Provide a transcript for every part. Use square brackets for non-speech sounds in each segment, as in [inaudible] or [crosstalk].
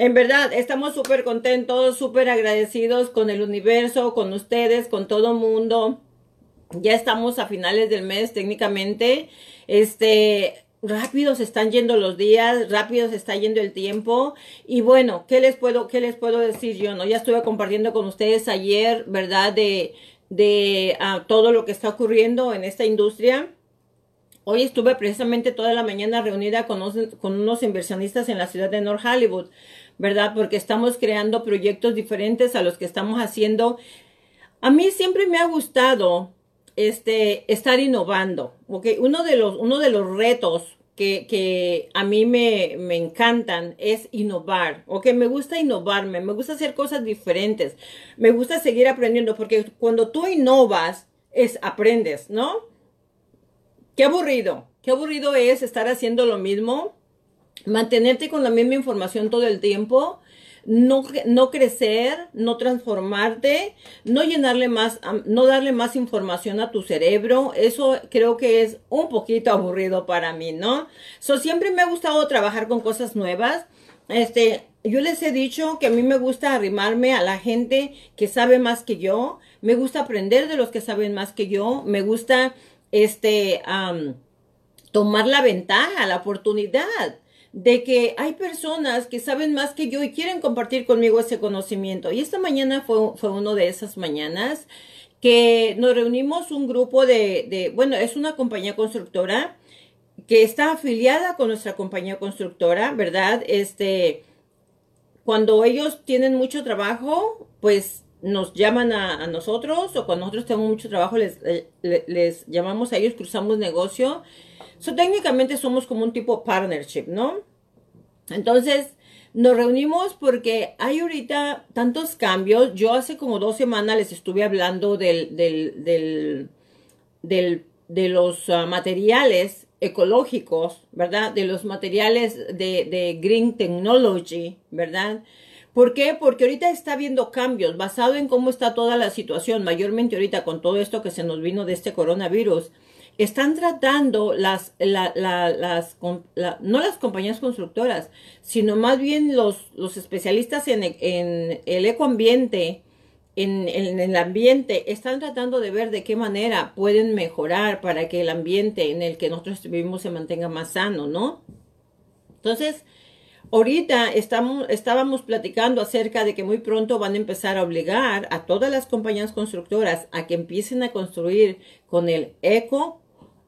En verdad, estamos súper contentos, súper agradecidos con el universo, con ustedes, con todo mundo. Ya estamos a finales del mes técnicamente. Este, rápido se están yendo los días, rápido se está yendo el tiempo. Y bueno, ¿qué les puedo, qué les puedo decir yo? No, ya estuve compartiendo con ustedes ayer, ¿verdad? De, de uh, todo lo que está ocurriendo en esta industria. Hoy estuve precisamente toda la mañana reunida con unos, con unos inversionistas en la ciudad de North Hollywood, ¿verdad? Porque estamos creando proyectos diferentes a los que estamos haciendo. A mí siempre me ha gustado este, estar innovando, ¿ok? Uno de los, uno de los retos que, que, a mí me, me, encantan es innovar, ¿ok? Me gusta innovarme, me gusta hacer cosas diferentes, me gusta seguir aprendiendo, porque cuando tú innovas, es aprendes, ¿no? Qué aburrido, qué aburrido es estar haciendo lo mismo, mantenerte con la misma información todo el tiempo, no, no crecer, no transformarte, no llenarle más, no darle más información a tu cerebro. Eso creo que es un poquito aburrido para mí, ¿no? So, siempre me ha gustado trabajar con cosas nuevas. Este, yo les he dicho que a mí me gusta arrimarme a la gente que sabe más que yo. Me gusta aprender de los que saben más que yo. Me gusta este, tomar la ventaja, la oportunidad de que hay personas que saben más que yo y quieren compartir conmigo ese conocimiento. Y esta mañana fue, fue una de esas mañanas que nos reunimos un grupo de, de, bueno, es una compañía constructora que está afiliada con nuestra compañía constructora, ¿verdad? Este, cuando ellos tienen mucho trabajo, pues nos llaman a, nosotros o cuando nosotros tenemos mucho trabajo les, les, les, llamamos a ellos, cruzamos negocio. So, técnicamente somos como un tipo partnership, ¿no? Entonces, nos reunimos porque hay ahorita tantos cambios. Yo hace como dos semanas les estuve hablando del, del, del, de los uh, materiales ecológicos, ¿verdad? De los materiales de, de Green Technology, ¿verdad? ¿Por qué? Porque ahorita está habiendo cambios basado en cómo está toda la situación, mayormente ahorita con todo esto que se nos vino de este coronavirus. Están tratando las, la, la, las la, no las compañías constructoras, sino más bien los, especialistas en, el ecoambiente, en, el ambiente, están tratando de ver de qué manera pueden mejorar para que el ambiente en el que nosotros vivimos se mantenga más sano, ¿no? Entonces, Ahorita estábamos platicando acerca de que muy pronto van a empezar a obligar a todas las compañías constructoras a que empiecen a construir con el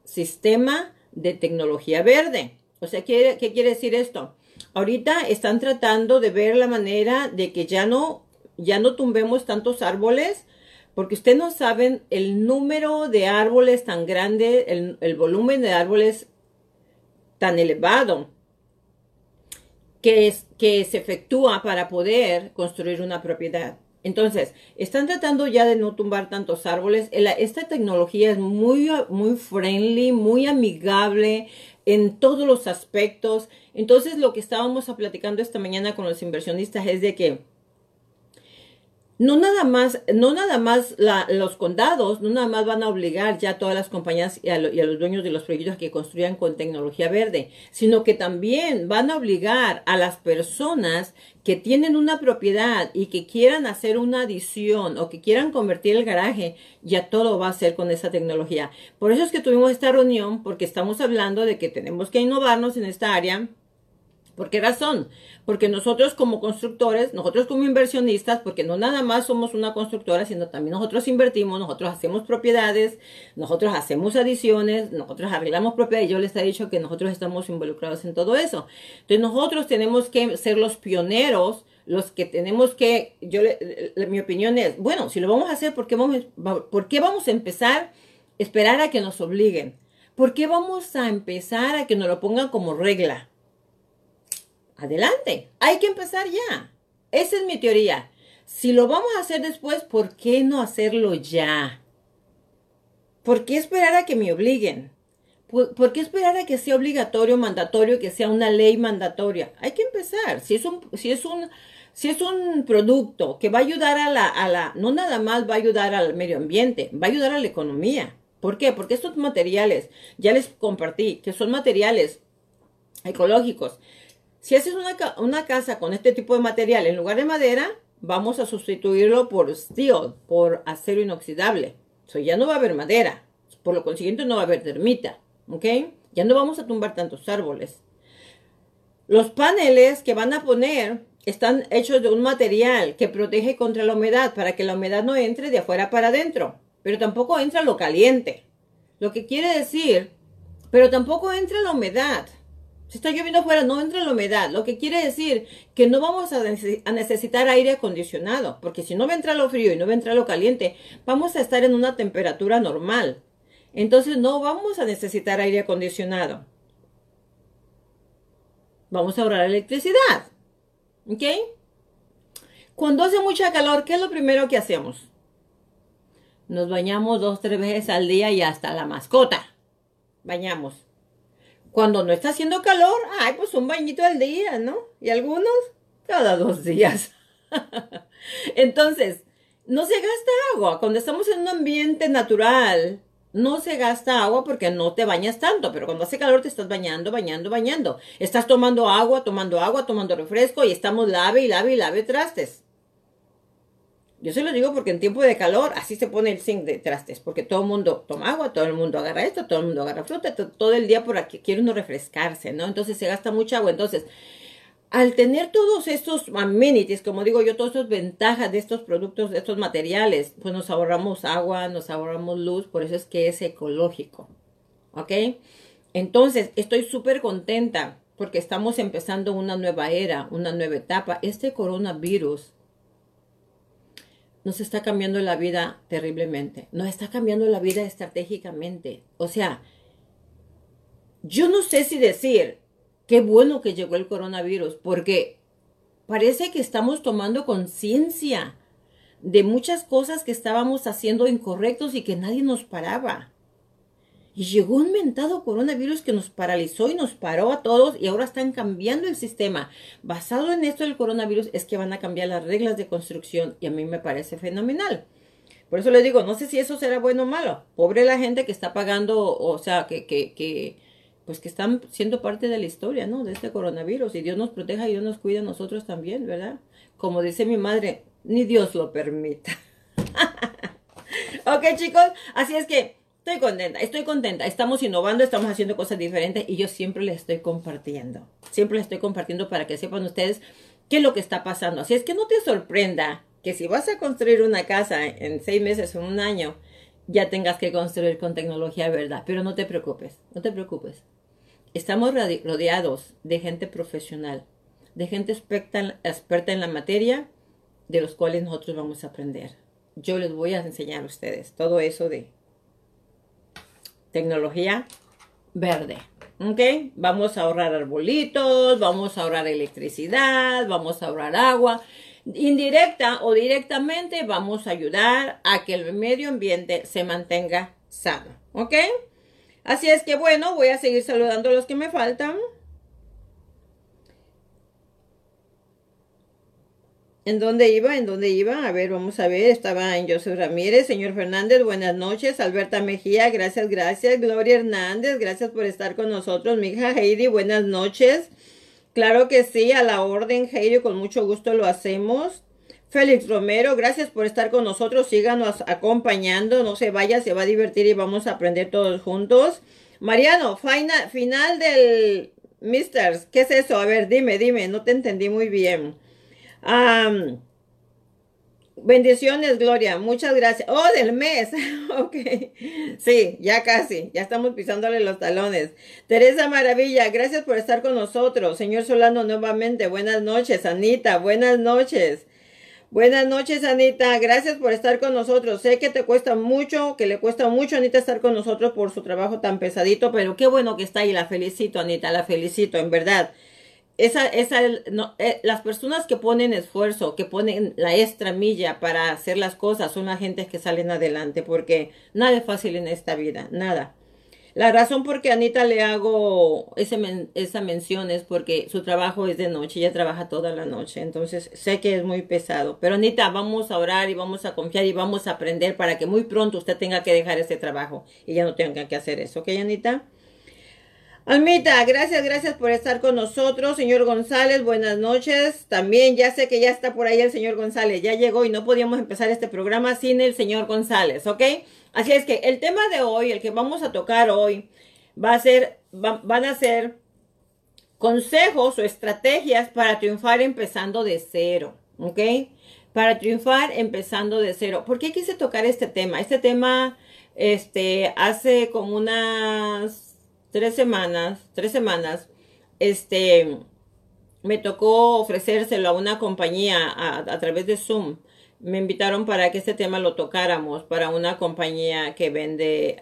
ecosistema de tecnología verde. O sea, ¿qué, ¿qué quiere decir esto? Ahorita están tratando de ver la manera de que ya no, ya no tumbemos tantos árboles, porque ustedes no saben el número de árboles tan grande, el, el volumen de árboles tan elevado que, es, que se efectúa para poder construir una propiedad. Entonces, están tratando ya de no tumbar tantos árboles. Esta tecnología es muy, muy friendly, muy amigable en todos los aspectos. Entonces, lo que estábamos platicando esta mañana con los inversionistas es de que no nada más, no nada más la, los condados, no nada más van a obligar ya a todas las compañías y a, lo, y a, los dueños de los proyectos que construyan con tecnología verde, sino que también van a obligar a las personas que tienen una propiedad y que quieran hacer una adición o que quieran convertir el garaje, ya todo va a ser con esa tecnología. Por eso es que tuvimos esta reunión, porque estamos hablando de que tenemos que innovarnos en esta área ¿Por qué razón? Porque nosotros como constructores, nosotros como inversionistas, porque no nada más somos una constructora, sino también nosotros invertimos, nosotros hacemos propiedades, nosotros hacemos adiciones, nosotros arreglamos propiedades. Yo les he dicho que nosotros estamos involucrados en todo eso. Entonces nosotros tenemos que ser los pioneros, los que tenemos que, yo, mi opinión es, bueno, si lo vamos a hacer, ¿por qué vamos, ¿por qué vamos a empezar? Esperar a que nos obliguen. ¿Por qué vamos a empezar a que nos lo pongan como regla? Adelante. Hay que empezar ya. Esa es mi teoría. Si lo vamos a hacer después, ¿por qué no hacerlo ya? ¿Por qué esperar a que me obliguen? ¿Por, qué esperar a que sea obligatorio, mandatorio, que sea una ley mandatoria? Hay que empezar. Si es un, si es un, si es un producto que va a ayudar a la, a la, no nada más va a ayudar al medio ambiente, va a ayudar a la economía. ¿Por qué? Porque estos materiales, ya les compartí, que son materiales ecológicos, Si haces una, una casa con este tipo de material en lugar de madera, vamos a sustituirlo por steel, por acero inoxidable. O sea, ya no va a haber madera. Por lo consiguiente, no va a haber termita. ¿Ok? Ya no vamos a tumbar tantos árboles. Los paneles que van a poner están hechos de un material que protege contra la humedad para que la humedad no entre de afuera para adentro, pero tampoco entra lo caliente. Lo que quiere decir, pero tampoco entra la humedad. Si está lloviendo afuera, no entra la humedad. Lo que quiere decir que no vamos a, necesitar aire acondicionado, porque si no va a entrar lo frío y no va a entrar lo caliente, vamos a estar en una temperatura normal. Entonces no vamos a necesitar aire acondicionado. Vamos a ahorrar electricidad. ¿Ok? Cuando hace mucha calor, ¿qué es lo primero que hacemos? Nos bañamos dos, tres veces al día y hasta la mascota. Bañamos. Cuando no está haciendo calor, ay, pues un bañito al día, ¿no? Y algunos cada dos días. [laughs] Entonces, no se gasta agua. Cuando estamos en un ambiente natural, no se gasta agua porque no te bañas tanto, pero cuando hace calor te estás bañando, bañando, bañando. Estás tomando agua, tomando agua, tomando refresco y estamos lave y lave y lave trastes. Yo se lo digo porque en tiempo de calor así se pone el zinc de trastes, porque todo el mundo toma agua, todo el mundo agarra esto, todo el mundo agarra fruta, todo el día por aquí quiere uno refrescarse, ¿no? Entonces se gasta mucha agua. Entonces, al tener todos estos amenities, como digo yo, todas estas ventajas de estos productos, de estos materiales, pues nos ahorramos agua, nos ahorramos luz, por eso es que es ecológico. ¿Ok? Entonces, estoy súper contenta porque estamos empezando una nueva era, una nueva etapa. Este coronavirus nos está cambiando la vida terriblemente, nos está cambiando la vida estratégicamente. O sea, yo no sé si decir, qué bueno que llegó el coronavirus, porque parece que estamos tomando conciencia de muchas cosas que estábamos haciendo incorrectos y que nadie nos paraba. Y llegó un mentado coronavirus que nos paralizó y nos paró a todos y ahora están cambiando el sistema. Basado en esto del coronavirus es que van a cambiar las reglas de construcción y a mí me parece fenomenal. Por eso le digo, no sé si eso será bueno o malo. Pobre la gente que está pagando, o sea, que, que, que, pues que están siendo parte de la historia, ¿no? De este coronavirus. Y Dios nos proteja y Dios nos cuida a nosotros también, ¿verdad? Como dice mi madre, ni Dios lo permita. [laughs] ok, chicos, así es que Estoy contenta, estoy contenta. Estamos innovando, estamos haciendo cosas diferentes y yo siempre les estoy compartiendo. Siempre les estoy compartiendo para que sepan ustedes qué es lo que está pasando. Así es que no te sorprenda que si vas a construir una casa en seis meses o un año, ya tengas que construir con tecnología, ¿verdad? Pero no te preocupes, no te preocupes. Estamos rodeados de gente profesional, de gente experta en la materia, de los cuales nosotros vamos a aprender. Yo les voy a enseñar a ustedes todo eso de tecnología verde. ¿Ok? Vamos a ahorrar arbolitos, vamos a ahorrar electricidad, vamos a ahorrar agua. Indirecta o directamente vamos a ayudar a que el medio ambiente se mantenga sano. ¿Ok? Así es que bueno, voy a seguir saludando a los que me faltan. ¿En dónde iba? ¿En dónde iba? A ver, vamos a ver. Estaba en José Ramírez, señor Fernández, buenas noches. Alberta Mejía, gracias, gracias. Gloria Hernández, gracias por estar con nosotros. Mi hija Heidi, buenas noches. Claro que sí, a la orden, Heidi, con mucho gusto lo hacemos. Félix Romero, gracias por estar con nosotros. Síganos acompañando, no se vaya, se va a divertir y vamos a aprender todos juntos. Mariano, final, final del Misters, ¿qué es eso? A ver, dime, dime, no te entendí muy bien bendiciones, Gloria. Muchas gracias. Oh, del mes. [laughs] ok. Sí, ya casi. Ya estamos pisándole los talones. Teresa Maravilla, gracias por estar con nosotros. Señor Solano, nuevamente. Buenas noches, Anita. Buenas noches. Buenas noches, Anita. Gracias por estar con nosotros. Sé que te cuesta mucho, que le cuesta mucho Anita estar con nosotros por su trabajo tan pesadito, pero qué bueno que está ahí. La felicito, Anita. La felicito, en verdad esa, esa, no, eh, las personas que ponen esfuerzo, que ponen la extra milla para hacer las cosas, son las gentes que salen adelante, porque nada es fácil en esta vida, nada. La razón por qué Anita le hago esa mención es porque su trabajo es de noche, ella trabaja toda la noche, entonces sé que es muy pesado. Pero Anita, vamos a orar y vamos a confiar y vamos a aprender para que muy pronto usted tenga que dejar ese trabajo y ya no tenga que hacer eso, ¿ok, Anita? Almita, gracias, gracias por estar con nosotros. Señor González, buenas noches. También ya sé que ya está por ahí el señor González. Ya llegó y no podíamos empezar este programa sin el señor González, ¿ok? Así es que el tema de hoy, el que vamos a tocar hoy, va a ser, van a ser consejos o estrategias para triunfar empezando de cero, ¿ok? Para triunfar empezando de cero. ¿Por qué quise tocar este tema? Este tema, este, hace como unas tres semanas, tres semanas, este, me tocó ofrecérselo a una compañía a, través de Zoom. Me invitaron para que este tema lo tocáramos para una compañía que vende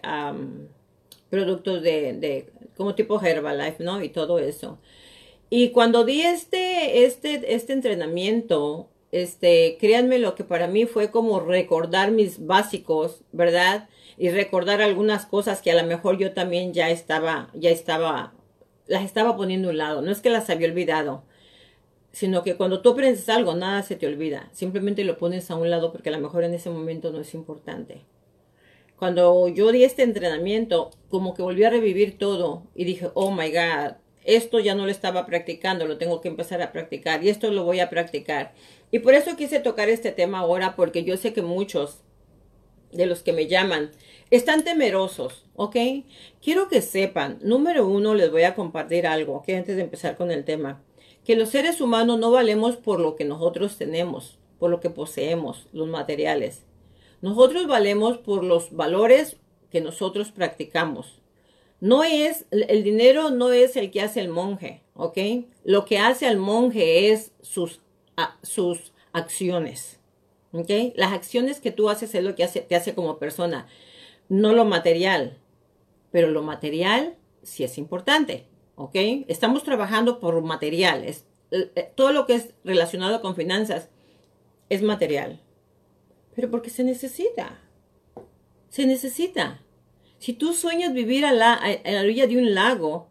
productos de, de, como tipo Herbalife, ¿no? Y todo eso. Y cuando di este, este, este entrenamiento, este, créanme lo que para mí fue como recordar mis básicos, ¿verdad? y recordar algunas cosas que a lo mejor yo también ya estaba, ya estaba, las estaba poniendo a un lado. No es que las había olvidado, sino que cuando tú aprendes algo, nada se te olvida. Simplemente lo pones a un lado porque a lo mejor en ese momento no es importante. Cuando yo di este entrenamiento, como que volví a revivir todo y dije, oh my God, esto ya no lo estaba practicando, lo tengo que empezar a practicar y esto lo voy a practicar. Y por eso quise tocar este tema ahora porque yo sé que muchos de los que me llaman están temerosos, ¿ok? Quiero que sepan, número uno, les voy a compartir algo, que antes de empezar con el tema, que los seres humanos no valemos por lo que nosotros tenemos, por lo que poseemos, los materiales. Nosotros valemos por los valores que nosotros practicamos. No es, el dinero no es el que hace el monje, ¿ok? Lo que hace al monje es sus, sus acciones. ¿Ok? Las acciones que tú haces es lo que hace, te hace como persona, no lo material. Pero lo material sí es importante. ¿Ok? Estamos trabajando por materiales. Eh, todo lo que es relacionado con finanzas es material. Pero porque se necesita. Se necesita. Si tú sueñas vivir a a la orilla de un lago,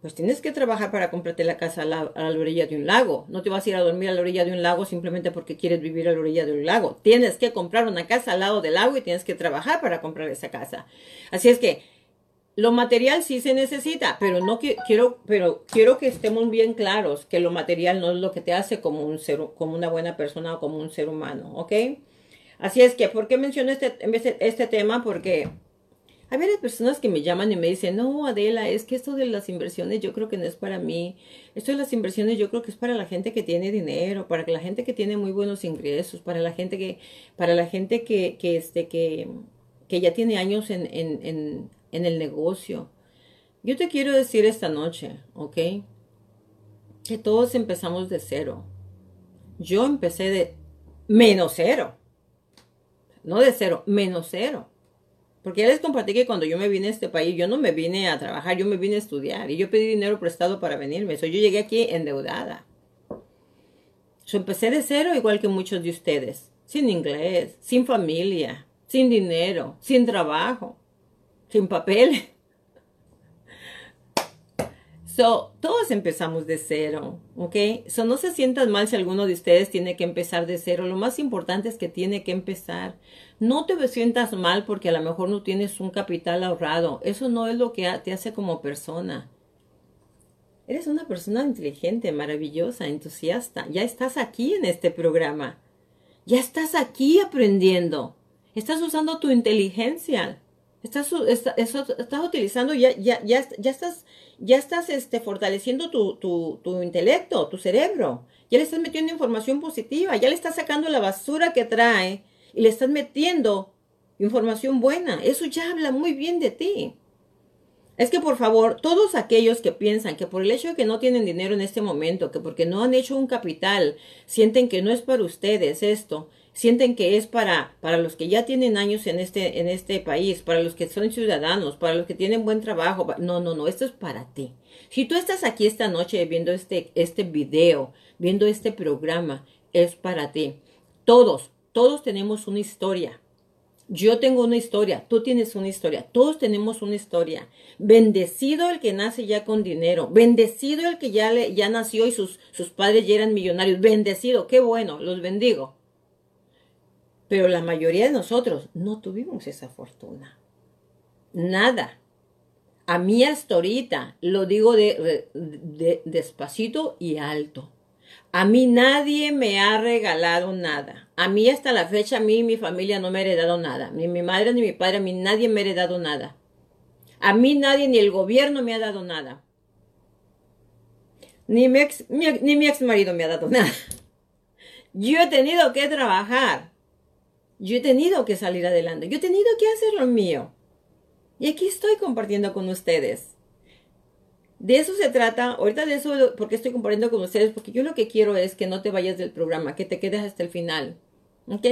pues tienes que trabajar para comprarte la casa a la, orilla de un lago. No te vas a ir a dormir a la orilla de un lago simplemente porque quieres vivir a la orilla de un lago. Tienes que comprar una casa al lado del lago y tienes que trabajar para comprar esa casa. Así es que lo material sí se necesita, pero no quiero, pero quiero que estemos bien claros que lo material no es lo que te hace como un ser, como una buena persona o como un ser humano, ¿ok? Así es que, ¿por qué menciono este, este tema? Porque hay varias personas que me llaman y me dicen, no, Adela, es que esto de las inversiones yo creo que no es para mí. Esto de las inversiones yo creo que es para la gente que tiene dinero, para la gente que tiene muy buenos ingresos, para la gente que, para la gente que, que, este, que, que ya tiene años en, en, en, en el negocio. Yo te quiero decir esta noche, ¿ok? Que todos empezamos de cero. Yo empecé de menos cero. No de cero, menos cero. Porque ya les compartí que cuando yo me vine a este país, yo no me vine a trabajar, yo me vine a estudiar. Y yo pedí dinero prestado para venirme. So, yo llegué aquí endeudada. Yo empecé de cero igual que muchos de ustedes. Sin inglés, sin familia, sin dinero, sin trabajo, sin papel. So, todos empezamos de cero, ¿ok? So, no se sientan mal si alguno de ustedes tiene que empezar de cero. Lo más importante es que tiene que empezar. No te sientas mal porque a lo mejor no tienes un capital ahorrado. Eso no es lo que te hace como persona. Eres una persona inteligente, maravillosa, entusiasta. Ya estás aquí en este programa. Ya estás aquí aprendiendo. Estás usando tu inteligencia. Estás, estás, utilizando, ya, ya, ya, ya estás, ya estás este, fortaleciendo tu, tu, tu, intelecto, tu cerebro. Ya le estás metiendo información positiva, ya le estás sacando la basura que trae y le estás metiendo información buena. Eso ya habla muy bien de ti. Es que por favor, todos aquellos que piensan que por el hecho de que no tienen dinero en este momento, que porque no han hecho un capital, sienten que no es para ustedes esto, sienten que es para, para los que ya tienen años en este, en este país, para los que son ciudadanos, para los que tienen buen trabajo. No, no, no, esto es para ti. Si tú estás aquí esta noche viendo este, este video, viendo este programa, es para ti. Todos, todos tenemos una historia. Yo tengo una historia, tú tienes una historia, todos tenemos una historia. Bendecido el que nace ya con dinero, bendecido el que ya, le, ya nació y sus, sus padres ya eran millonarios, bendecido, qué bueno, los bendigo. Pero la mayoría de nosotros no tuvimos esa fortuna. Nada. a mí hasta ahorita, lo digo de, de, despacito y alto. A mí nadie me ha regalado nada. A mí hasta la fecha, a mí mi familia no me ha heredado nada. Ni mi madre ni mi padre, a mí nadie me ha heredado nada. A mí nadie ni el gobierno me ha dado nada. Ni mi ex marido me ha dado nada. Yo he tenido que trabajar. Yo he tenido que salir adelante. Yo he tenido que hacer lo mío. Y aquí estoy compartiendo con ustedes. De eso se trata, ahorita de eso, porque estoy compartiendo con ustedes, porque yo lo que quiero es que no te vayas del programa, que te quedes hasta el final. ¿Ok?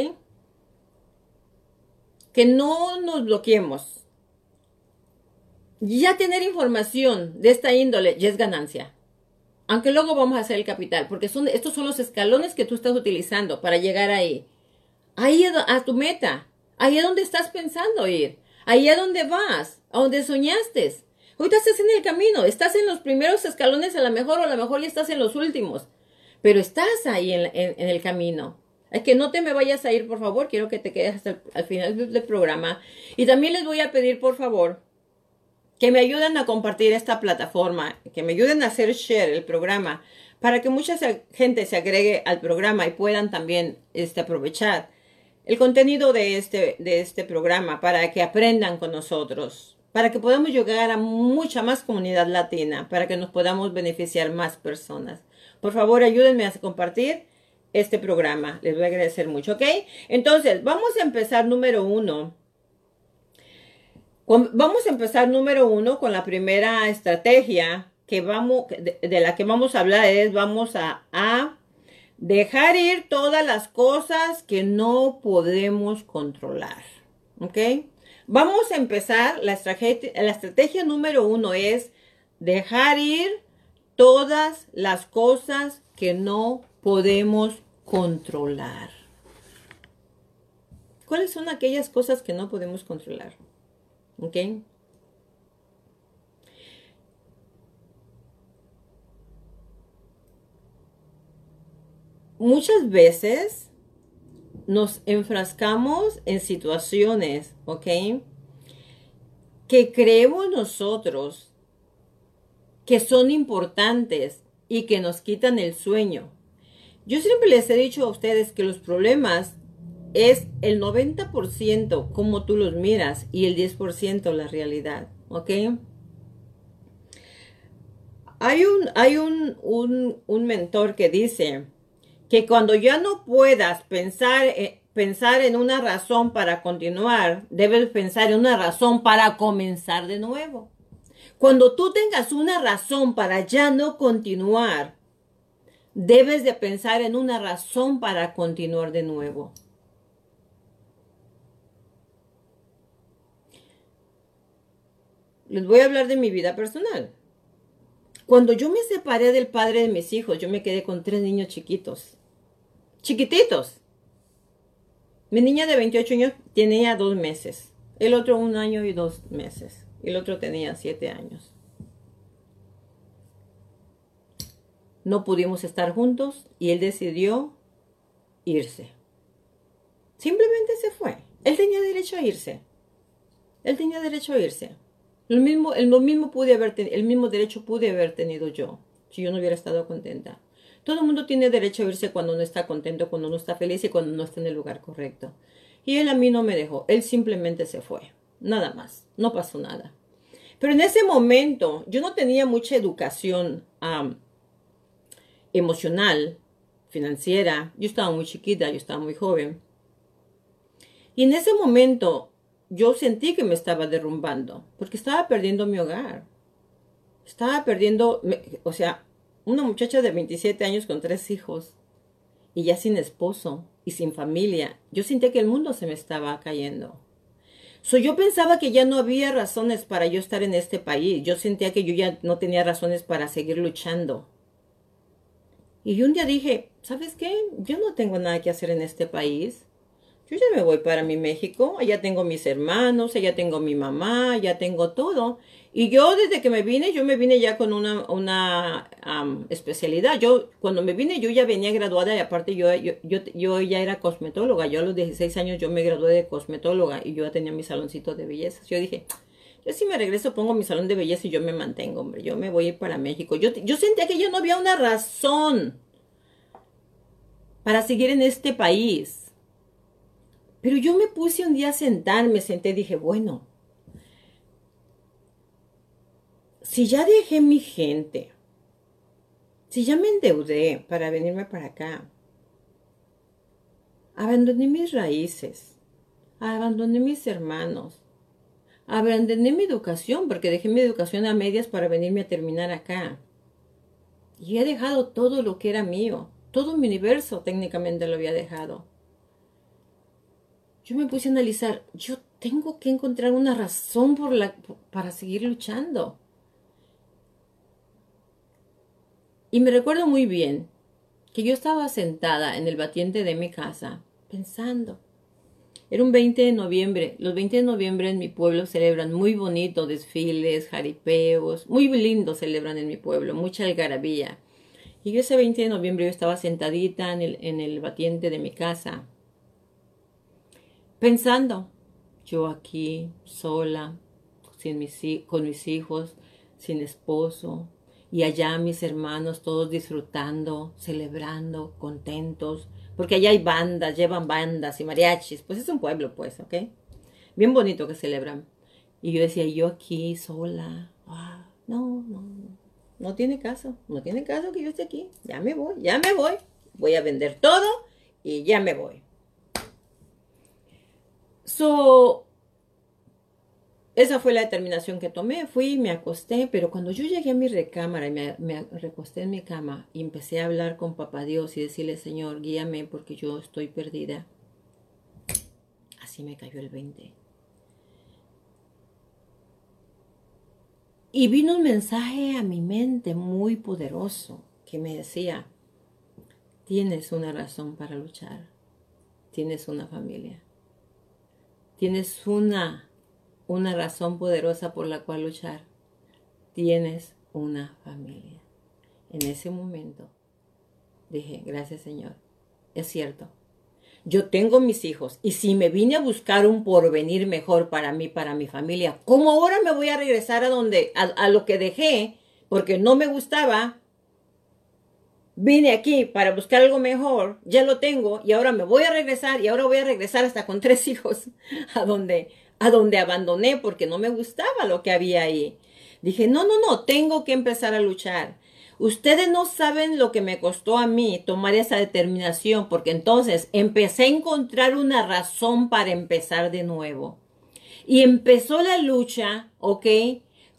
Que no nos bloqueemos. Ya tener información de esta índole ya es ganancia. Aunque luego vamos a hacer el capital, porque son, estos son los escalones que tú estás utilizando para llegar ahí. Ahí a tu meta. Ahí es donde estás pensando ir. Ahí a donde vas, a donde soñaste. Ahorita estás en el camino, estás en los primeros escalones a lo mejor o a lo mejor ya estás en los últimos, pero estás ahí en, el camino. Es que no te me vayas a ir, por favor, quiero que te quedes hasta el final del programa. Y también les voy a pedir, por favor, que me ayuden a compartir esta plataforma, que me ayuden a hacer share el programa, para que mucha gente se agregue al programa y puedan también este, aprovechar el contenido de este, de este programa para que aprendan con nosotros, para que podamos llegar a mucha más comunidad latina, para que nos podamos beneficiar más personas. Por favor, ayúdenme a compartir este programa. Les voy a agradecer mucho, ¿ok? Entonces, vamos a empezar número uno. Vamos a empezar número uno con la primera estrategia que vamos, de, la que vamos a hablar es, vamos a, a Dejar ir todas las cosas que no podemos controlar. ¿Ok? Vamos a empezar. La estrategia, la estrategia número uno es dejar ir todas las cosas que no podemos controlar. ¿Cuáles son aquellas cosas que no podemos controlar? ¿Ok? Muchas veces nos enfrascamos en situaciones, ¿ok? Que creemos nosotros que son importantes y que nos quitan el sueño. Yo siempre les he dicho a ustedes que los problemas es el 90% como tú los miras y el 10% la realidad, ¿ok? Hay un, hay un, un, un mentor que dice, que cuando ya no puedas pensar, eh, pensar en una razón para continuar, debes pensar en una razón para comenzar de nuevo. Cuando tú tengas una razón para ya no continuar, debes de pensar en una razón para continuar de nuevo. Les voy a hablar de mi vida personal. Cuando yo me separé del padre de mis hijos, yo me quedé con tres niños chiquitos chiquititos. Mi niña de 28 años tenía dos meses, el otro un año y dos meses, el otro tenía siete años. No pudimos estar juntos y él decidió irse. Simplemente se fue. Él tenía derecho a irse. Él tenía derecho a irse. El mismo, el mismo, pude haber, el mismo derecho pude haber tenido yo si yo no hubiera estado contenta. Todo el mundo tiene derecho a irse cuando no está contento, cuando no está feliz y cuando no está en el lugar correcto. Y él a mí no me dejó, él simplemente se fue. Nada más, no pasó nada. Pero en ese momento yo no tenía mucha educación emocional, financiera. Yo estaba muy chiquita, yo estaba muy joven. Y en ese momento yo sentí que me estaba derrumbando, porque estaba perdiendo mi hogar. Estaba perdiendo, o sea, una muchacha de 27 años con tres hijos y ya sin esposo y sin familia. Yo sentía que el mundo se me estaba cayendo. So, yo pensaba que ya no había razones para yo estar en este país. Yo sentía que yo ya no tenía razones para seguir luchando. Y un día dije, ¿sabes qué? Yo no tengo nada que hacer en este país. Yo ya me voy para mi México. Allá tengo mis hermanos, allá tengo mi mamá, ya tengo todo. Y yo desde que me vine, yo me vine ya con una, una especialidad. Yo cuando me vine yo ya venía graduada y aparte yo, yo, yo, ya era cosmetóloga. Yo a los 16 años yo me gradué de cosmetóloga y yo ya tenía mi saloncito de belleza. Yo dije, Yo si me regreso pongo mi salón de belleza y yo me mantengo, hombre. Yo me voy a ir para México. Yo, yo sentía que yo no había una razón para seguir en este país. Pero yo me puse un día a sentarme, senté y dije, bueno, si ya dejé mi gente, si ya me endeudé para venirme para acá, abandoné mis raíces, abandoné mis hermanos, abandoné mi educación porque dejé mi educación a medias para venirme a terminar acá. Y he dejado todo lo que era mío, todo mi universo técnicamente lo había dejado. Yo me puse a analizar, yo tengo que encontrar una razón para seguir luchando. Y me recuerdo muy bien que yo estaba sentada en el batiente de mi casa pensando. Era un 20 de noviembre. Los 20 de noviembre en mi pueblo celebran muy bonito desfiles, jaripeos, muy lindo celebran en mi pueblo, mucha algarabía. Y ese 20 de noviembre yo estaba sentadita en el, en el batiente de mi casa, pensando, yo aquí sola, sin mis, con mis hijos, sin esposo, y allá mis hermanos todos disfrutando, celebrando, contentos, porque allá hay bandas, llevan bandas y mariachis, pues es un pueblo, pues, ¿ok? Bien bonito que celebran. Y yo decía, yo aquí sola, no, no, no, no tiene caso, no tiene caso que yo esté aquí, ya me voy, ya me voy, voy a vender todo y ya me voy. So, esa fue la determinación que tomé. Fui, me acosté, pero cuando yo llegué a mi recámara y me, me, recosté en mi cama y empecé a hablar con Papá Dios y decirle, Señor, guíame porque yo estoy perdida. Así me cayó el 20. Y vino un mensaje a mi mente muy poderoso que me decía, tienes una razón para luchar, tienes una familia, tienes una una razón poderosa por la cual luchar. Tienes una familia. En ese momento dije, gracias Señor, es cierto. Yo tengo mis hijos y si me vine a buscar un porvenir mejor para mí, para mi familia, ¿cómo ahora me voy a regresar a donde, a, a lo que dejé porque no me gustaba? Vine aquí para buscar algo mejor, ya lo tengo y ahora me voy a regresar y ahora voy a regresar hasta con tres [laughs] hijos a donde a donde abandoné porque no me gustaba lo que había ahí. Dije, no, no, no, tengo que empezar a luchar. Ustedes no saben lo que me costó a mí tomar esa determinación porque entonces empecé a encontrar una razón para empezar de nuevo. Y empezó la lucha, ¿ok?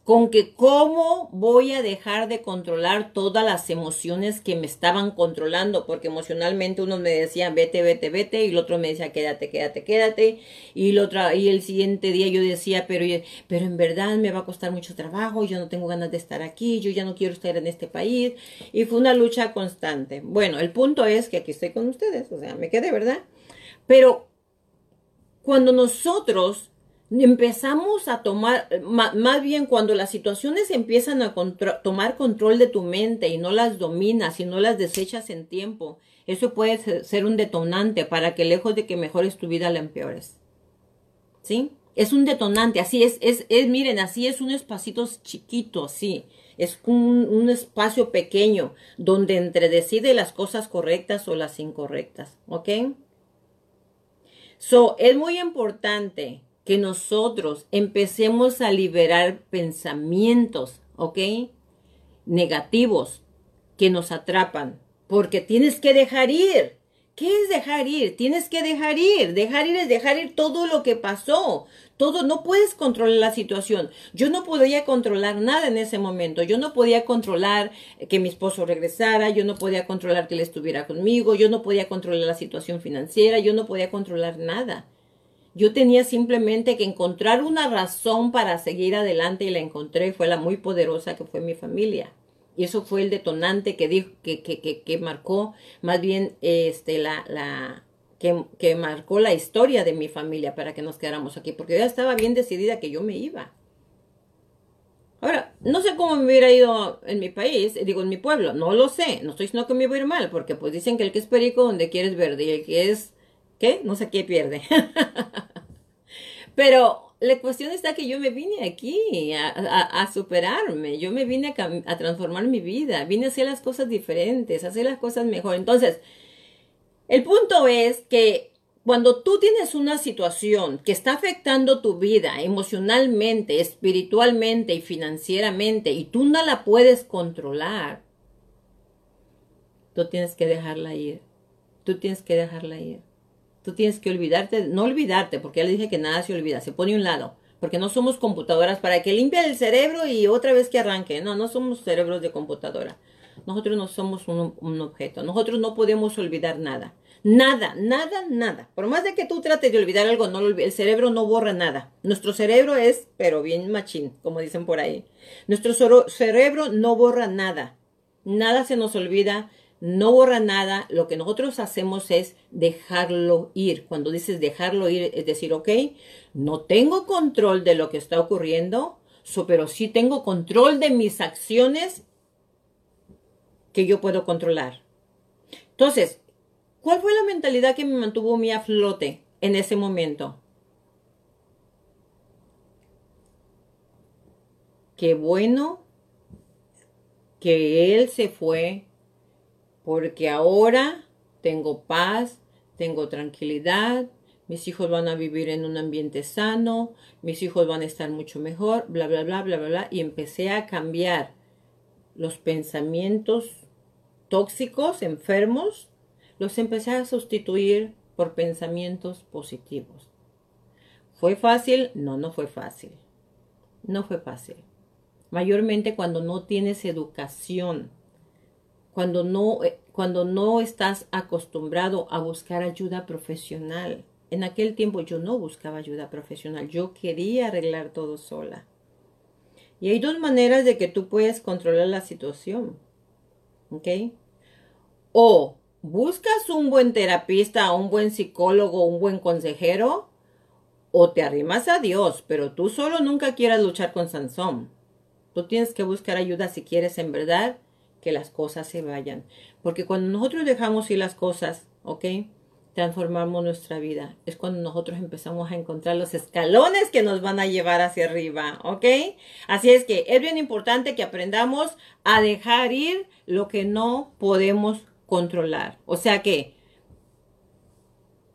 Con que cómo voy a dejar de controlar todas las emociones que me estaban controlando, porque emocionalmente uno me decía vete, vete, vete, y el otro me decía quédate, quédate, quédate, y el y el siguiente día yo decía, pero, pero en verdad me va a costar mucho trabajo, yo no tengo ganas de estar aquí, yo ya no quiero estar en este país, y fue una lucha constante. Bueno, el punto es que aquí estoy con ustedes, o sea, me quedé, ¿verdad? Pero cuando nosotros empezamos a tomar, más bien cuando las situaciones empiezan a tomar control de tu mente y no las dominas y no las desechas en tiempo, eso puede ser un detonante para que lejos de que mejores tu vida la empeores. ¿Sí? Es un detonante, así es, es, es miren, así es un espacito chiquito, así. Es un, un espacio pequeño donde entre decide las cosas correctas o las incorrectas, ¿ok? So, es muy importante que nosotros empecemos a liberar pensamientos, ¿ok? Negativos que nos atrapan, porque tienes que dejar ir. ¿Qué es dejar ir? Tienes que dejar ir. Dejar ir es dejar ir todo lo que pasó. Todo, no puedes controlar la situación. Yo no podía controlar nada en ese momento. Yo no podía controlar que mi esposo regresara. Yo no podía controlar que él estuviera conmigo. Yo no podía controlar la situación financiera. Yo no podía controlar nada. Yo tenía simplemente que encontrar una razón para seguir adelante y la encontré. Fue la muy poderosa que fue mi familia. Y eso fue el detonante que dijo, que, que, que, que marcó más bien este, la, la, que, que, marcó la historia de mi familia para que nos quedáramos aquí, porque yo ya estaba bien decidida que yo me iba. Ahora, no sé cómo me hubiera ido en mi país, digo en mi pueblo, no lo sé, no estoy diciendo que me iba a ir mal, porque pues dicen que el que es perico donde quieres verde y el que es ¿Qué? No sé qué pierde. Pero la cuestión está que yo me vine aquí a, superarme, yo me vine a, a, transformar mi vida, vine a hacer las cosas diferentes, a hacer las cosas mejor. Entonces, el punto es que cuando tú tienes una situación que está afectando tu vida emocionalmente, espiritualmente y financieramente y tú no la puedes controlar, tú tienes que dejarla ir. Tú tienes que dejarla ir. Tú tienes que olvidarte, no olvidarte, porque ya le dije que nada se olvida, se pone a un lado, porque no somos computadoras para que limpie el cerebro y otra vez que arranque. No, no somos cerebros de computadora. Nosotros no somos un, objeto. Nosotros no podemos olvidar nada. Nada, nada, nada. Por más de que tú trates de olvidar algo, no el cerebro no borra nada. Nuestro cerebro es, pero bien machín, como dicen por ahí. Nuestro cerebro no borra nada. Nada se nos olvida, no borra nada. Lo que nosotros hacemos es dejarlo ir. Cuando dices dejarlo ir, es decir, ok, no tengo control de lo que está ocurriendo, pero sí tengo control de mis acciones que yo puedo controlar. Entonces, ¿Cuál fue la mentalidad que me mantuvo mi a flote en ese momento? Qué bueno que él se fue porque ahora tengo paz, tengo tranquilidad, mis hijos van a vivir en un ambiente sano, mis hijos van a estar mucho mejor, bla, bla, bla, bla, bla, bla. Y empecé a cambiar los pensamientos tóxicos, enfermos, los empecé a sustituir por pensamientos positivos. ¿Fue fácil? No, no fue fácil. No fue fácil. Mayormente cuando no tienes educación, cuando no, eh, cuando no estás acostumbrado a buscar ayuda profesional. En aquel tiempo yo no buscaba ayuda profesional, yo quería arreglar todo sola. Y hay dos maneras de que tú puedes controlar la situación. ¿Ok? O ¿Buscas un buen terapista, un buen psicólogo, un buen consejero? ¿O te arrimas a Dios, pero tú solo nunca quieras luchar con Sansón? Tú tienes que buscar ayuda si quieres en verdad que las cosas se vayan. Porque cuando nosotros dejamos ir las cosas, ¿ok? Transformamos nuestra vida. Es cuando nosotros empezamos a encontrar los escalones que nos van a llevar hacia arriba, ¿ok? Así es que es bien importante que aprendamos a dejar ir lo que no podemos controlar. O sea que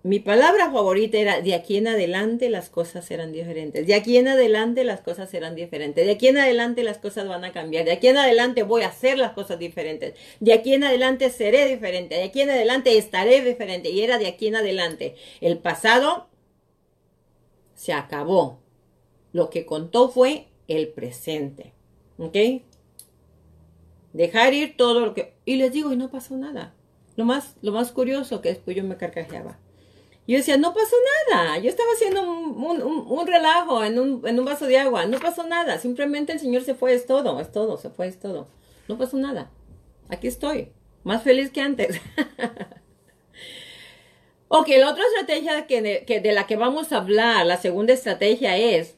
mi palabra favorita era de aquí en adelante las cosas serán diferentes. De aquí en adelante las cosas serán diferentes. De aquí en adelante las cosas van a cambiar. De aquí en adelante voy a hacer las cosas diferentes. De aquí en adelante seré diferente. De aquí en adelante estaré diferente. Y era de aquí en adelante. El pasado se acabó. Lo que contó fue el presente. ¿Ok? Dejar ir todo lo que... Y les digo, y no pasó nada. Lo más, lo más curioso que después yo me carcajeaba. Yo decía, no pasó nada. Yo estaba haciendo un, relajo en un, en un, vaso de agua. No pasó nada. Simplemente el Señor se fue, es todo, es todo, se fue, es todo. No pasó nada. Aquí estoy. Más feliz que antes. [laughs] ok, la otra estrategia que de la que vamos a hablar, la segunda estrategia es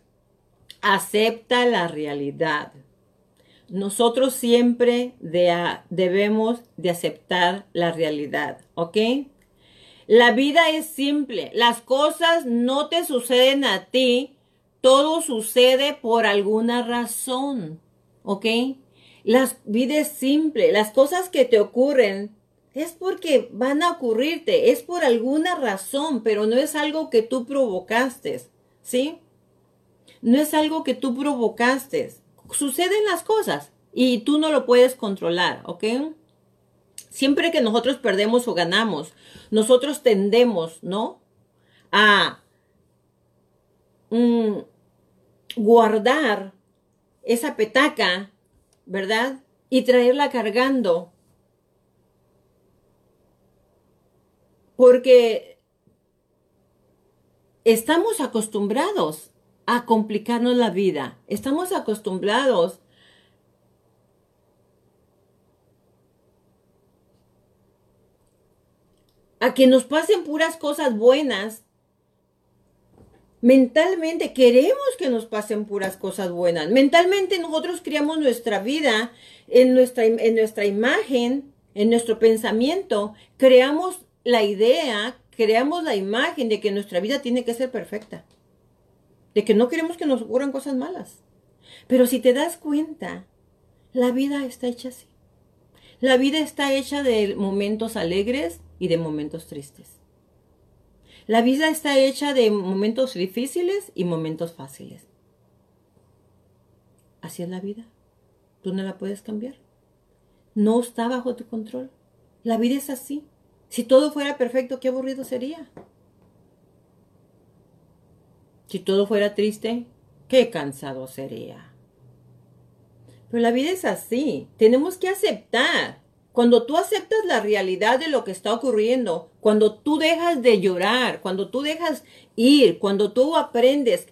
acepta la realidad nosotros siempre debemos de aceptar la realidad, ¿ok? La vida es simple, las cosas no te suceden a ti, todo sucede por alguna razón, ¿ok? La vida es simple, las cosas que te ocurren es porque van a ocurrirte, es por alguna razón, pero no es algo que tú provocaste, ¿sí? No es algo que tú provocaste suceden las cosas y tú no lo puedes controlar, ¿ok? Siempre que nosotros perdemos o ganamos, nosotros tendemos, ¿no? A mm, guardar esa petaca, ¿verdad? Y traerla cargando. Porque estamos acostumbrados a complicarnos la vida. Estamos acostumbrados a que nos pasen puras cosas buenas. Mentalmente queremos que nos pasen puras cosas buenas. Mentalmente nosotros creamos nuestra vida en nuestra, en nuestra imagen, en nuestro pensamiento. Creamos la idea, creamos la imagen de que nuestra vida tiene que ser perfecta de que no queremos que nos ocurran cosas malas. Pero si te das cuenta, la vida está hecha así. La vida está hecha de momentos alegres y de momentos tristes. La vida está hecha de momentos difíciles y momentos fáciles. Así es la vida. Tú no la puedes cambiar. No está bajo tu control. La vida es así. Si todo fuera perfecto, qué aburrido sería. Si todo fuera triste, qué cansado sería. Pero la vida es así. Tenemos que aceptar. Cuando tú aceptas la realidad de lo que está ocurriendo, cuando tú dejas de llorar, cuando tú dejas ir, cuando tú aprendes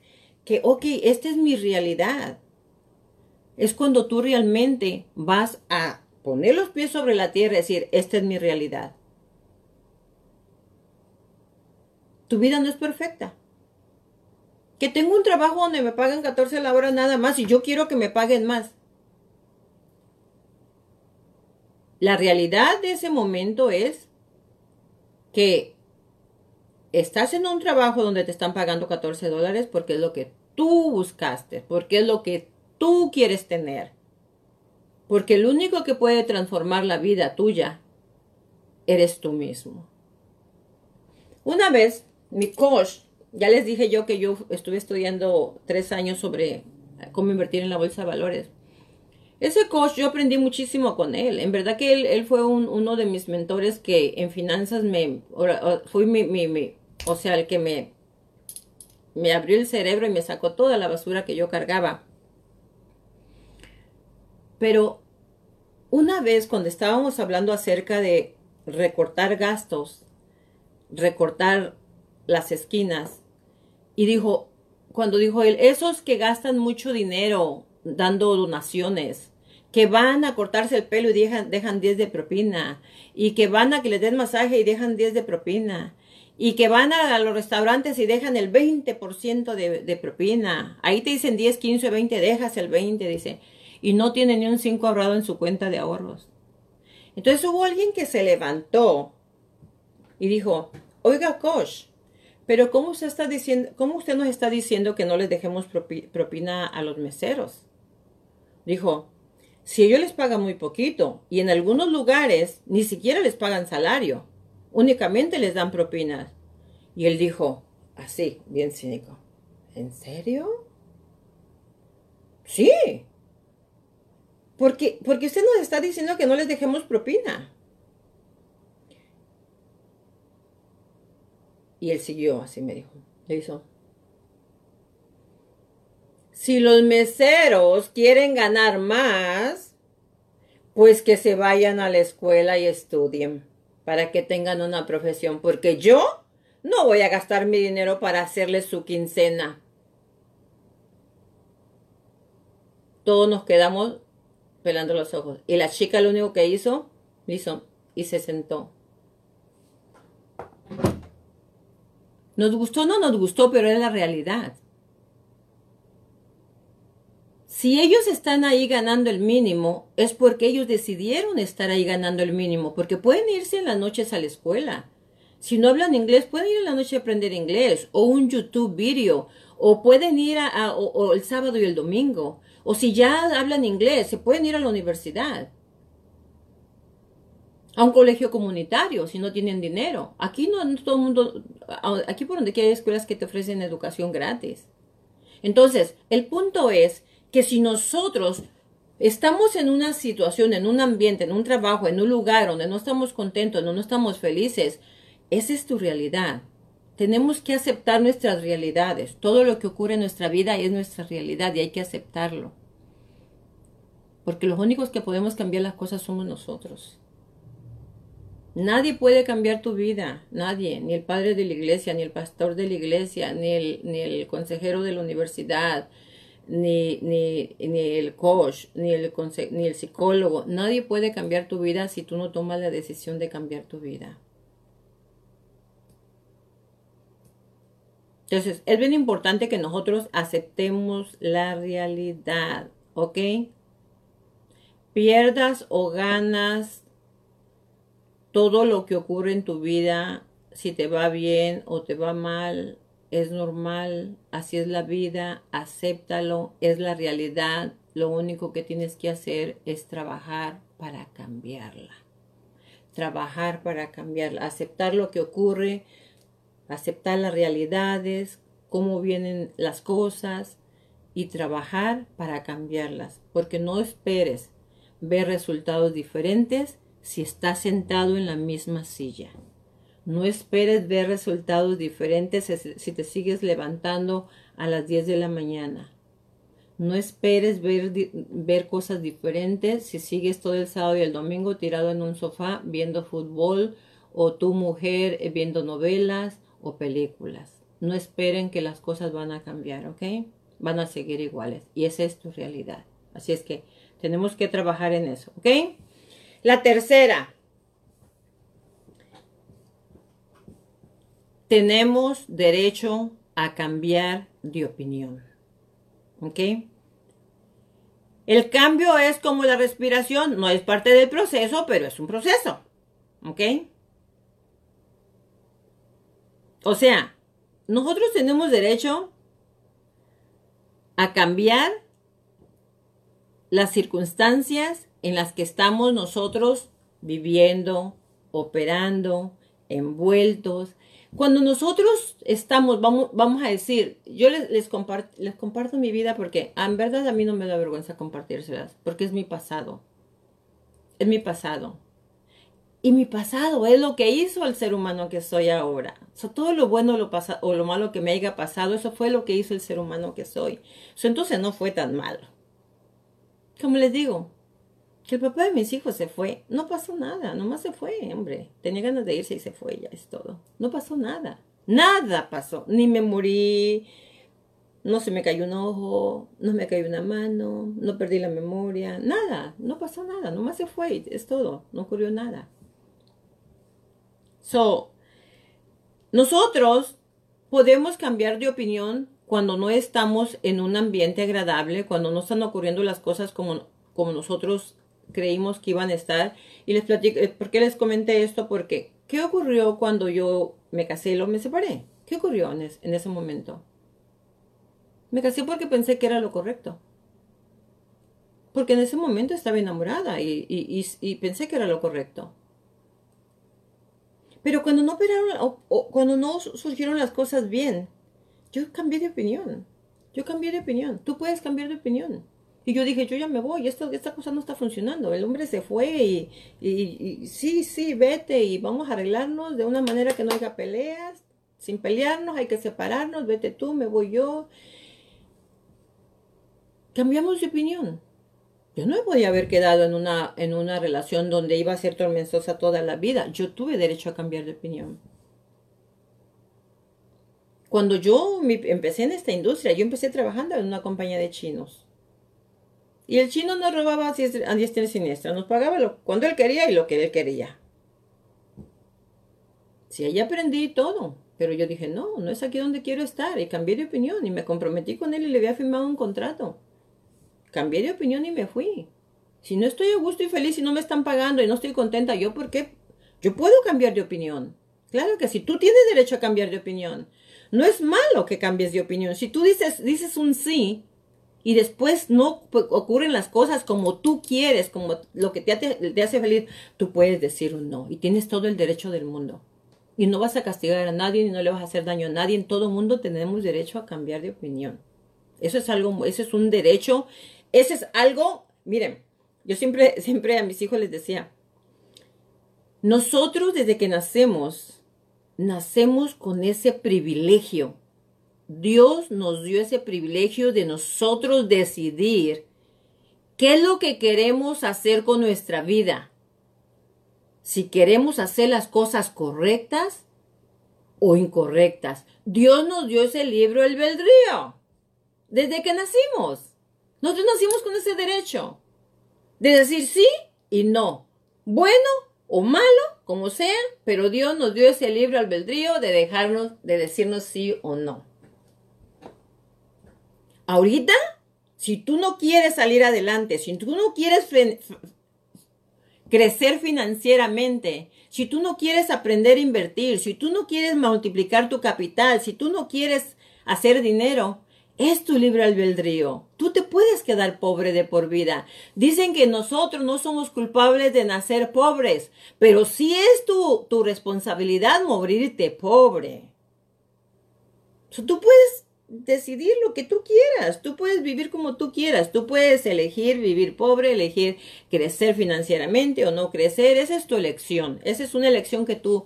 que, ok, esta es mi realidad, es cuando tú realmente vas a poner los pies sobre la tierra y decir, esta es mi realidad. Tu vida no es perfecta. Que tengo un trabajo donde me pagan 14 la hora nada más y yo quiero que me paguen más. La realidad de ese momento es que estás en un trabajo donde te están pagando 14 dólares porque es lo que tú buscaste, porque es lo que tú quieres tener. Porque el único que puede transformar la vida tuya eres tú mismo. Una vez, mi coach, ya les dije yo que yo estuve estudiando tres años sobre cómo invertir en la bolsa de valores. Ese coach yo aprendí muchísimo con él. En verdad que él, fue uno de mis mentores que en finanzas me fue mi, mi, o sea, el que me, me abrió el cerebro y me sacó toda la basura que yo cargaba. Pero una vez cuando estábamos hablando acerca de recortar gastos, recortar las esquinas, y dijo, cuando dijo él, esos que gastan mucho dinero dando donaciones, que van a cortarse el pelo y dejan, dejan 10 de propina, y que van a que les den masaje y dejan 10 de propina, y que van a, los restaurantes y dejan el 20% de, de propina. Ahí te dicen 10, 15, 20, dejas el 20, dice y no tiene ni un 5 ahorrado en su cuenta de ahorros. Entonces hubo alguien que se levantó y dijo, oiga, coach, pero ¿cómo usted, está diciendo, ¿cómo usted nos está diciendo que no les dejemos propina a los meseros? Dijo, si ellos les pagan muy poquito y en algunos lugares ni siquiera les pagan salario, únicamente les dan propinas. Y él dijo, así, bien cínico, ¿en serio? Sí, porque, porque usted nos está diciendo que no les dejemos propina. Y él siguió, así me dijo. Le hizo. Si los meseros quieren ganar más, pues que se vayan a la escuela y estudien para que tengan una profesión, porque yo no voy a gastar mi dinero para hacerles su quincena. Todos nos quedamos pelando los ojos. Y la chica lo único que hizo, hizo y se sentó. Nos gustó, no nos gustó, pero es la realidad. Si ellos están ahí ganando el mínimo, es porque ellos decidieron estar ahí ganando el mínimo, porque pueden irse en las noches a la escuela. Si no hablan inglés, pueden ir en la noche a aprender inglés, o un YouTube video, o pueden ir a, o el sábado y el domingo. O si ya hablan inglés, se pueden ir a la universidad. A un colegio comunitario, si no tienen dinero. Aquí no, todo el mundo, aquí por donde hay escuelas que te ofrecen educación gratis. Entonces, el punto es que si nosotros estamos en una situación, en un ambiente, en un trabajo, en un lugar donde no estamos contentos, donde no estamos felices, esa es tu realidad. Tenemos que aceptar nuestras realidades. Todo lo que ocurre en nuestra vida es nuestra realidad y hay que aceptarlo. Porque los únicos que podemos cambiar las cosas somos nosotros. Nadie puede cambiar tu vida, nadie, ni el padre de la iglesia, ni el pastor de la iglesia, ni el, ni el consejero de la universidad, ni, ni, ni el coach, ni el, ni el psicólogo. Nadie puede cambiar tu vida si tú no tomas la decisión de cambiar tu vida. Entonces, es bien importante que nosotros aceptemos la realidad, ¿ok? Pierdas o ganas todo lo que ocurre en tu vida, si te va bien o te va mal, es normal, así es la vida, acéptalo, es la realidad. Lo único que tienes que hacer es trabajar para cambiarla. Trabajar para cambiarla, aceptar lo que ocurre, aceptar las realidades, cómo vienen las cosas y trabajar para cambiarlas, porque no esperes ver resultados diferentes si estás sentado en la misma silla. No esperes ver resultados diferentes si te sigues levantando a las 10 de la mañana. No esperes ver, ver cosas diferentes si sigues todo el sábado y el domingo tirado en un sofá viendo fútbol o tu mujer viendo novelas o películas. No esperen que las cosas van a cambiar, ¿ok? Van a seguir iguales. Y esa es tu realidad. Así es que tenemos que trabajar en eso, ¿ok? La tercera, tenemos derecho a cambiar de opinión. ¿Ok? El cambio es como la respiración, no es parte del proceso, pero es un proceso. ¿Ok? O sea, nosotros tenemos derecho a cambiar las circunstancias en las que estamos nosotros viviendo, operando, envueltos, cuando nosotros estamos, vamos, vamos a decir, yo les, les, les comparto mi vida porque en verdad a mí no me da vergüenza compartírselas, porque es mi pasado. Es mi pasado. Y mi pasado es lo que hizo al ser humano que soy ahora. todo lo bueno lo pasa, o lo malo que me haya pasado, eso fue lo que hizo el ser humano que soy. entonces no fue tan malo. Como les digo, que el papá de mis hijos se fue. No pasó nada, nomás se fue, hombre. Tenía ganas de irse y se fue, ya es todo. No pasó nada. Nada pasó. Ni me morí, no se me cayó un ojo, no me cayó una mano, no perdí la memoria, nada, no pasó nada, nomás se fue, es todo, no ocurrió nada. So, nosotros podemos cambiar de opinión cuando no estamos en un ambiente agradable, cuando no están ocurriendo las cosas como, como nosotros creímos que iban a estar. Y les platico, eh, ¿por qué les comenté esto? Porque, ¿qué ocurrió cuando yo me casé y me separé? ¿Qué ocurrió en, ese momento? Me casé porque pensé que era lo correcto. Porque en ese momento estaba enamorada y, y, pensé que era lo correcto. Pero cuando no operaron, o, cuando no surgieron las cosas bien, yo cambié de opinión. Yo cambié de opinión. Tú puedes cambiar de opinión. Y yo dije, yo ya me voy, esto, esta cosa no está funcionando. El hombre se fue y, sí, sí, vete y vamos a arreglarnos de una manera que no haya peleas, sin pelearnos, hay que separarnos, vete tú, me voy yo. Cambiamos de opinión. Yo no me podía haber quedado en una, en una relación donde iba a ser tormentosa toda la vida. Yo tuve derecho a cambiar de opinión. Cuando yo empecé en esta industria, yo empecé trabajando en una compañía de chinos. Y el chino nos robaba a diestra y siniestra, nos pagaba lo, cuando él quería y lo que él quería. Sí, ahí aprendí todo, pero yo dije, no, no es aquí donde quiero estar, y cambié de opinión, y me comprometí con él y le había firmado un contrato. Cambié de opinión y me fui. Si no estoy a gusto y feliz y no me están pagando y no estoy contenta, ¿yo por qué? Yo puedo cambiar de opinión. Claro que sí, tú tienes derecho a cambiar de opinión. No es malo que cambies de opinión. Si tú dices, dices un sí, y después no ocurren las cosas como tú quieres, como lo que te, hace feliz, tú puedes decir un no y tienes todo el derecho del mundo. Y no vas a castigar a nadie ni no le vas a hacer daño a nadie. En todo mundo tenemos derecho a cambiar de opinión. Eso es algo, eso es un derecho. Ese es algo, miren, yo siempre, siempre a mis hijos les decía, nosotros desde que nacemos, nacemos con ese privilegio Dios nos dio ese privilegio de nosotros decidir qué es lo que queremos hacer con nuestra vida. Si queremos hacer las cosas correctas o incorrectas. Dios nos dio ese libro el albedrío desde que nacimos. Nosotros nacimos con ese derecho de decir sí y no, bueno o malo, como sea, pero Dios nos dio ese libro albedrío de dejarnos, de decirnos sí o no. Ahorita, si tú no quieres salir adelante, si tú no quieres crecer financieramente, si tú no quieres aprender a invertir, si tú no quieres multiplicar tu capital, si tú no quieres hacer dinero, es tu libre albedrío. Tú te puedes quedar pobre de por vida. Dicen que nosotros no somos culpables de nacer pobres, pero sí es tu, tu responsabilidad morirte pobre. tú puedes decidir lo que tú quieras. Tú puedes vivir como tú quieras. Tú puedes elegir vivir pobre, elegir crecer financieramente o no crecer. Esa es tu elección. Esa es una elección que tú,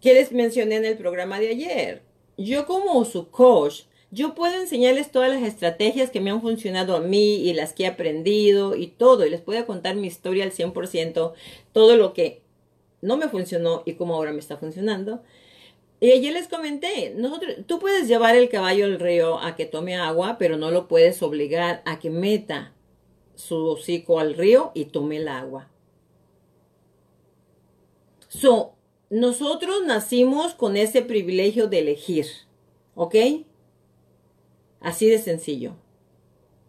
que les mencioné en el programa de ayer. Yo como su coach, yo puedo enseñarles todas las estrategias que me han funcionado a mí y las que he aprendido y todo. Y les puedo contar mi historia al 100%, todo lo que no me funcionó y cómo ahora me está funcionando. Y ayer les comenté, nosotros, tú puedes llevar el caballo al río a que tome agua, pero no lo puedes obligar a que meta su hocico al río y tome el agua. So, nosotros nacimos con ese privilegio de elegir, ¿ok? Así de sencillo.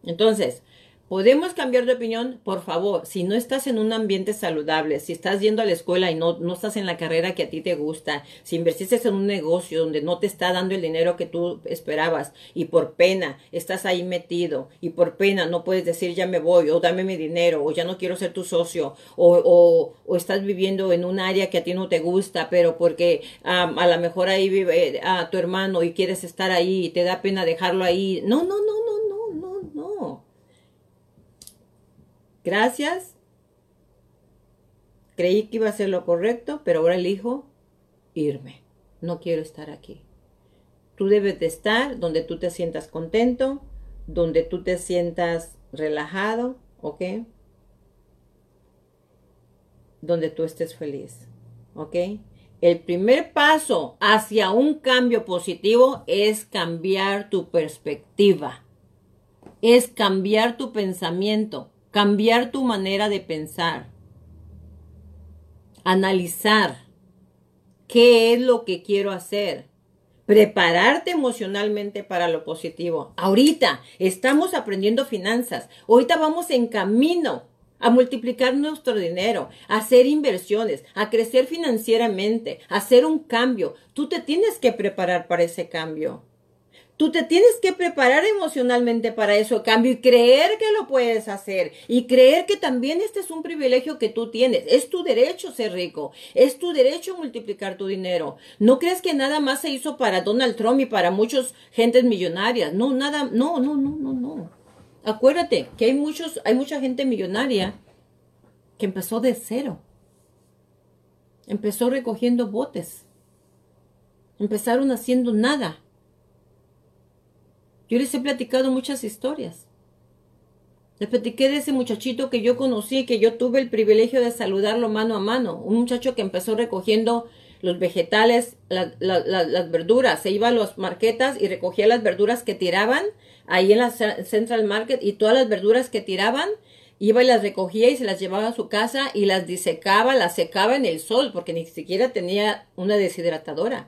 Entonces, ¿Podemos cambiar de opinión? Por favor, si no estás en un ambiente saludable, si estás yendo a la escuela y no, no estás en la carrera que a ti te gusta, si invertiste en un negocio donde no te está dando el dinero que tú esperabas y por pena estás ahí metido y por pena no puedes decir ya me voy o dame mi dinero o ya no quiero ser tu socio o, o, estás viviendo en un área que a ti no te gusta, pero porque a lo mejor ahí vive a ah, tu hermano y quieres estar ahí y te da pena dejarlo ahí. No, no, no, Gracias. Creí que iba a ser lo correcto, pero ahora elijo irme. No quiero estar aquí. Tú debes de estar donde tú te sientas contento, donde tú te sientas relajado, ¿ok? Donde tú estés feliz, ¿ok? El primer paso hacia un cambio positivo es cambiar tu perspectiva, es cambiar tu pensamiento cambiar tu manera de pensar, analizar qué es lo que quiero hacer, prepararte emocionalmente para lo positivo. Ahorita estamos aprendiendo finanzas, ahorita vamos en camino a multiplicar nuestro dinero, a hacer inversiones, a crecer financieramente, a hacer un cambio. Tú te tienes que preparar para ese cambio. Tú te tienes que preparar emocionalmente para eso, cambio, y creer que lo puedes hacer. Y creer que también este es un privilegio que tú tienes. Es tu derecho ser rico. Es tu derecho multiplicar tu dinero. No crees que nada más se hizo para Donald Trump y para muchas gentes millonarias. No, nada, no, no, no, no, no. Acuérdate que hay muchos, hay mucha gente millonaria que empezó de cero. Empezó recogiendo botes. Empezaron haciendo nada yo les he platicado muchas historias. Les platiqué de ese muchachito que yo conocí, que yo tuve el privilegio de saludarlo mano a mano. Un muchacho que empezó recogiendo los vegetales, las verduras. Se iba a las marquetas y recogía las verduras que tiraban ahí en la Central Market y todas las verduras que tiraban iba y las recogía y se las llevaba a su casa y las disecaba, las secaba en el sol porque ni siquiera tenía una deshidratadora.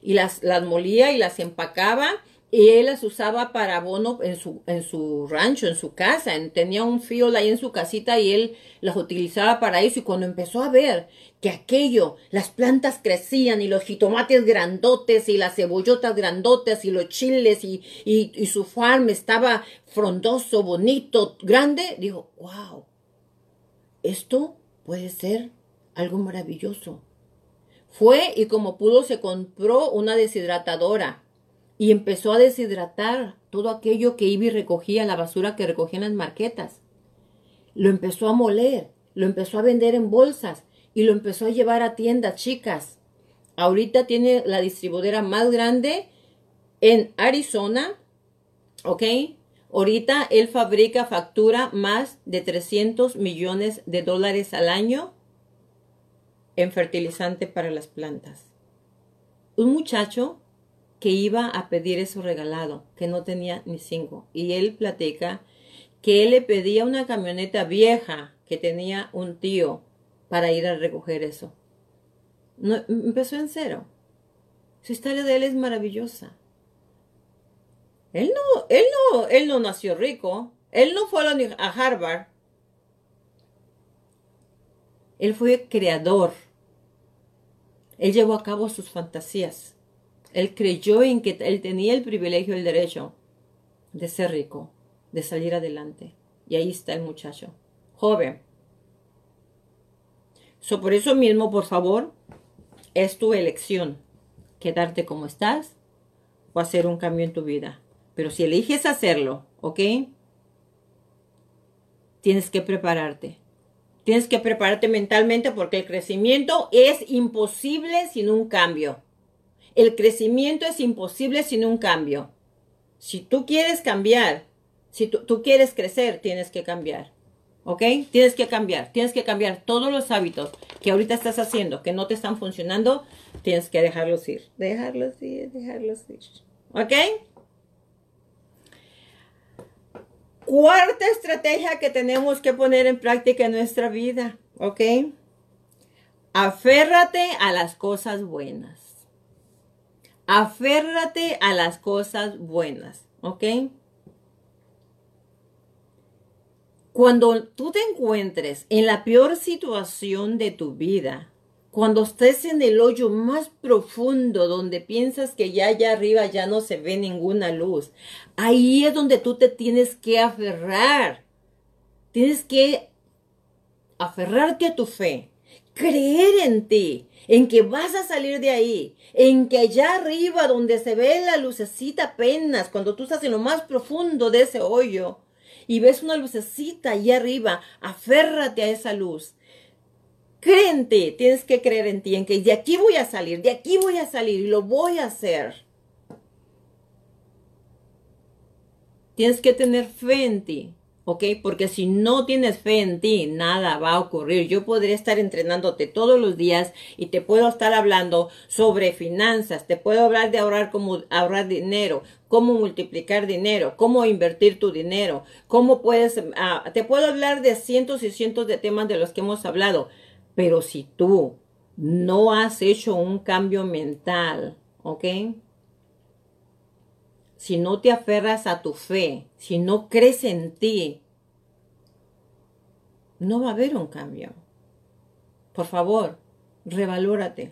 Y las, las molía y las empacaba y él las usaba para abono en su, en su rancho, en su casa. Tenía un field ahí en su casita y él las utilizaba para eso. Y cuando empezó a ver que aquello, las plantas crecían y los jitomates grandotes y las cebollotas grandotes y los chiles y, y, y su farm estaba frondoso, bonito, grande, dijo, wow, esto puede ser algo maravilloso. Fue y como pudo se compró una deshidratadora y empezó a deshidratar todo aquello que iba y recogía, la basura que recogía en las marquetas. Lo empezó a moler, lo empezó a vender en bolsas y lo empezó a llevar a tiendas chicas. Ahorita tiene la distribuidora más grande en Arizona, ¿ok? Ahorita él fabrica, factura más de 300 millones de dólares al año en fertilizante para las plantas. Un muchacho que iba a pedir eso regalado, que no tenía ni cinco. Y él platica que él le pedía una camioneta vieja que tenía un tío para ir a recoger eso. No, empezó en cero. Su historia de él es maravillosa. Él no, él no, él no nació rico. Él no fue a, a Harvard. Él fue creador. Él llevó a cabo sus fantasías. Él creyó en que él tenía el privilegio, el derecho de ser rico, de salir adelante. Y ahí está el muchacho, joven. So, por eso mismo, por favor, es tu elección quedarte como estás o hacer un cambio en tu vida. Pero si eliges hacerlo, ¿ok? Tienes que prepararte. Tienes que prepararte mentalmente porque el crecimiento es imposible sin un cambio. El crecimiento es imposible sin un cambio. Si tú quieres cambiar, si tú, quieres crecer, tienes que cambiar. ¿Ok? Tienes que cambiar. Tienes que cambiar todos los hábitos que ahorita estás haciendo, que no te están funcionando. Tienes que dejarlos ir. Dejarlos ir, dejarlos ir. ¿Ok? Cuarta estrategia que tenemos que poner en práctica en nuestra vida. ¿Ok? Aférrate a las cosas buenas. Aférrate a las cosas buenas, ¿ok? Cuando tú te encuentres en la peor situación de tu vida, cuando estés en el hoyo más profundo donde piensas que ya allá arriba ya no se ve ninguna luz, ahí es donde tú te tienes que aferrar. Tienes que aferrarte a tu fe, creer en ti, en que vas a salir de ahí, en que allá arriba donde se ve la lucecita apenas, cuando tú estás en lo más profundo de ese hoyo y ves una lucecita allá arriba, aférrate a esa luz. Cree en ti, tienes que creer en ti, en que de aquí voy a salir, de aquí voy a salir y lo voy a hacer. Tienes que tener fe en ti. ¿Ok? Porque si no tienes fe en ti, nada va a ocurrir. Yo podría estar entrenándote todos los días y te puedo estar hablando sobre finanzas, te puedo hablar de ahorrar cómo ahorrar dinero, cómo multiplicar dinero, cómo invertir tu dinero, cómo puedes, ah, te puedo hablar de cientos y cientos de temas de los que hemos hablado, pero si tú no has hecho un cambio mental, ¿ok? Si no te aferras a tu fe, si no crees en ti, no va a haber un cambio. Por favor, revalórate.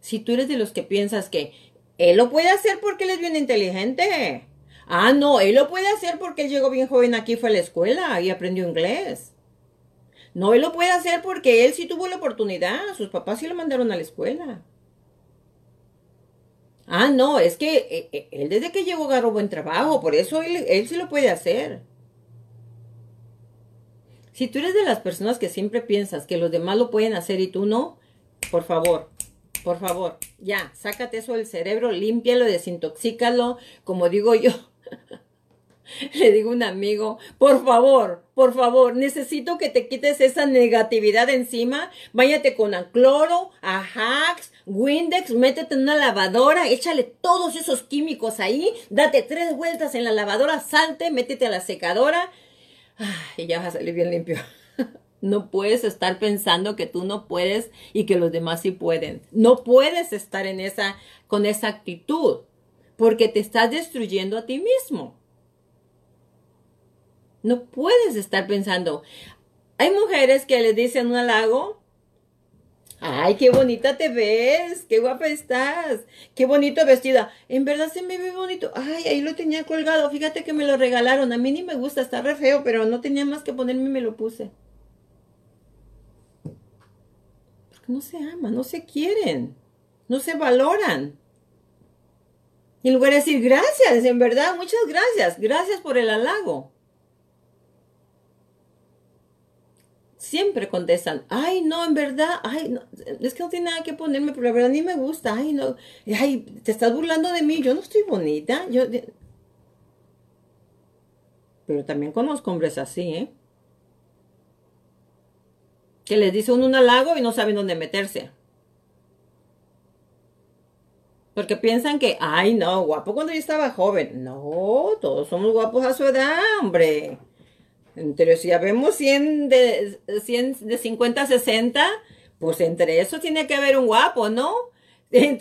Si tú eres de los que piensas que él lo puede hacer porque él es bien inteligente. Ah, no, él lo puede hacer porque él llegó bien joven aquí, fue a la escuela y aprendió inglés. No, él lo puede hacer porque él sí tuvo la oportunidad. Sus papás sí lo mandaron a la escuela. Ah, no, es que eh, eh, él desde que llegó agarró buen trabajo, por eso él, él sí lo puede hacer. Si tú eres de las personas que siempre piensas que los demás lo pueden hacer y tú no, por favor, por favor, ya, sácate eso del cerebro, límpialo, desintoxícalo, como digo yo. [laughs] [laughs] Le digo a un amigo, por favor, por favor, necesito que te quites esa negatividad encima. Váyate con cloro, a Hacks, Windex, métete en una lavadora, échale todos esos químicos ahí, date tres vueltas en la lavadora, salte, métete a la secadora y ya vas a salir bien limpio. [laughs] No puedes estar pensando que tú no puedes y que los demás sí pueden. No puedes estar en esa, con esa actitud, porque te estás destruyendo a ti mismo. No puedes estar pensando. Hay mujeres que le dicen un halago. Ay, qué bonita te ves, qué guapa estás, qué bonito vestida. En verdad se me ve bonito. Ay, ahí lo tenía colgado. Fíjate que me lo regalaron. A mí ni me gusta, está re feo, pero no tenía más que ponerme y me lo puse. Porque no se aman, no se quieren, no se valoran. Y en lugar de decir gracias, en verdad, muchas gracias, gracias por el halago. Siempre contestan, ay, no, en verdad, ay, no, es que no tiene nada que ponerme, pero la verdad ni me gusta, ay, no, ay, te estás burlando de mí, yo no estoy bonita, yo... Pero también conozco hombres así, ¿eh? Que les dice uno un halago y no saben dónde meterse. Porque piensan que, ay, no, guapo cuando yo estaba joven. No, todos somos guapos a su edad, hombre. Entre si ya vemos 100 de, 100 de 50 a 60, pues entre eso tiene que haber un guapo, ¿no?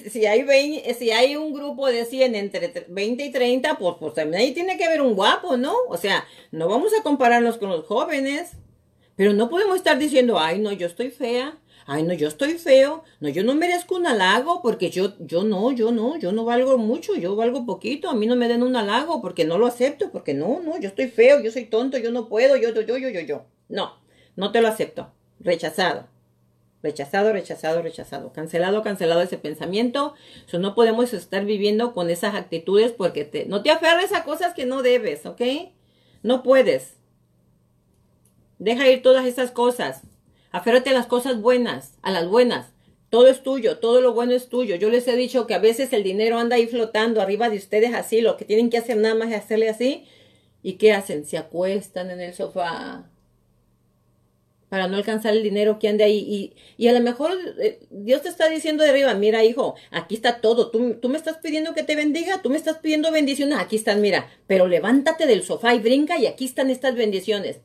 Si hay, si hay un grupo de 100 entre 20 y 30, pues, pues también ahí tiene que haber un guapo, ¿no? O sea, no vamos a compararnos con los jóvenes. Pero no podemos estar diciendo, ay, no, yo estoy fea. Ay, no, yo estoy feo. No, yo no merezco un halago porque yo, yo no, yo no, yo no valgo mucho, yo valgo poquito. A mí no me den un halago porque no lo acepto, porque no, no, yo estoy feo, yo soy tonto, yo no puedo, yo, yo, yo, yo, yo, yo. No, no te lo acepto. Rechazado. Rechazado, rechazado, rechazado. Cancelado, cancelado ese pensamiento. So, no podemos estar viviendo con esas actitudes porque te, no te aferres a cosas que no debes, ¿ok? No puedes. Deja ir todas esas cosas. Aférrate a las cosas buenas, a las buenas. Todo es tuyo, todo lo bueno es tuyo. Yo les he dicho que a veces el dinero anda ahí flotando arriba de ustedes así. Lo que tienen que hacer nada más es hacerle así. ¿Y qué hacen? Se acuestan en el sofá para no alcanzar el dinero que ande ahí. Y, a lo mejor eh, Dios te está diciendo de arriba, mira hijo, aquí está todo, tú, tú me estás pidiendo que te bendiga, tú me estás pidiendo bendiciones, aquí están, mira, pero levántate del sofá y brinca y aquí están estas bendiciones.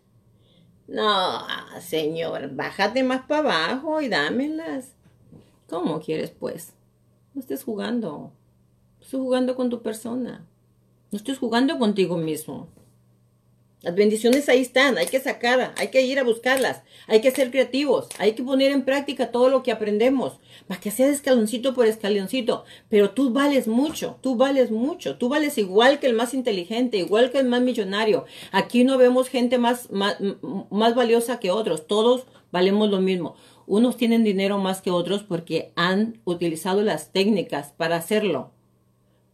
No, señor, bájate más para abajo y dámelas. ¿Cómo quieres, pues? No estés jugando. Estoy jugando con tu persona. No estés jugando contigo mismo. Las bendiciones ahí están, hay que sacarlas, hay que ir a buscarlas, hay que ser creativos, hay que poner en práctica todo lo que aprendemos, para que sea escaloncito por escaloncito. Pero tú vales mucho, tú vales mucho, tú vales igual que el más inteligente, igual que el más millonario. Aquí no vemos gente más, más, más valiosa que otros, todos valemos lo mismo. Unos tienen dinero más que otros porque han utilizado las técnicas para hacerlo.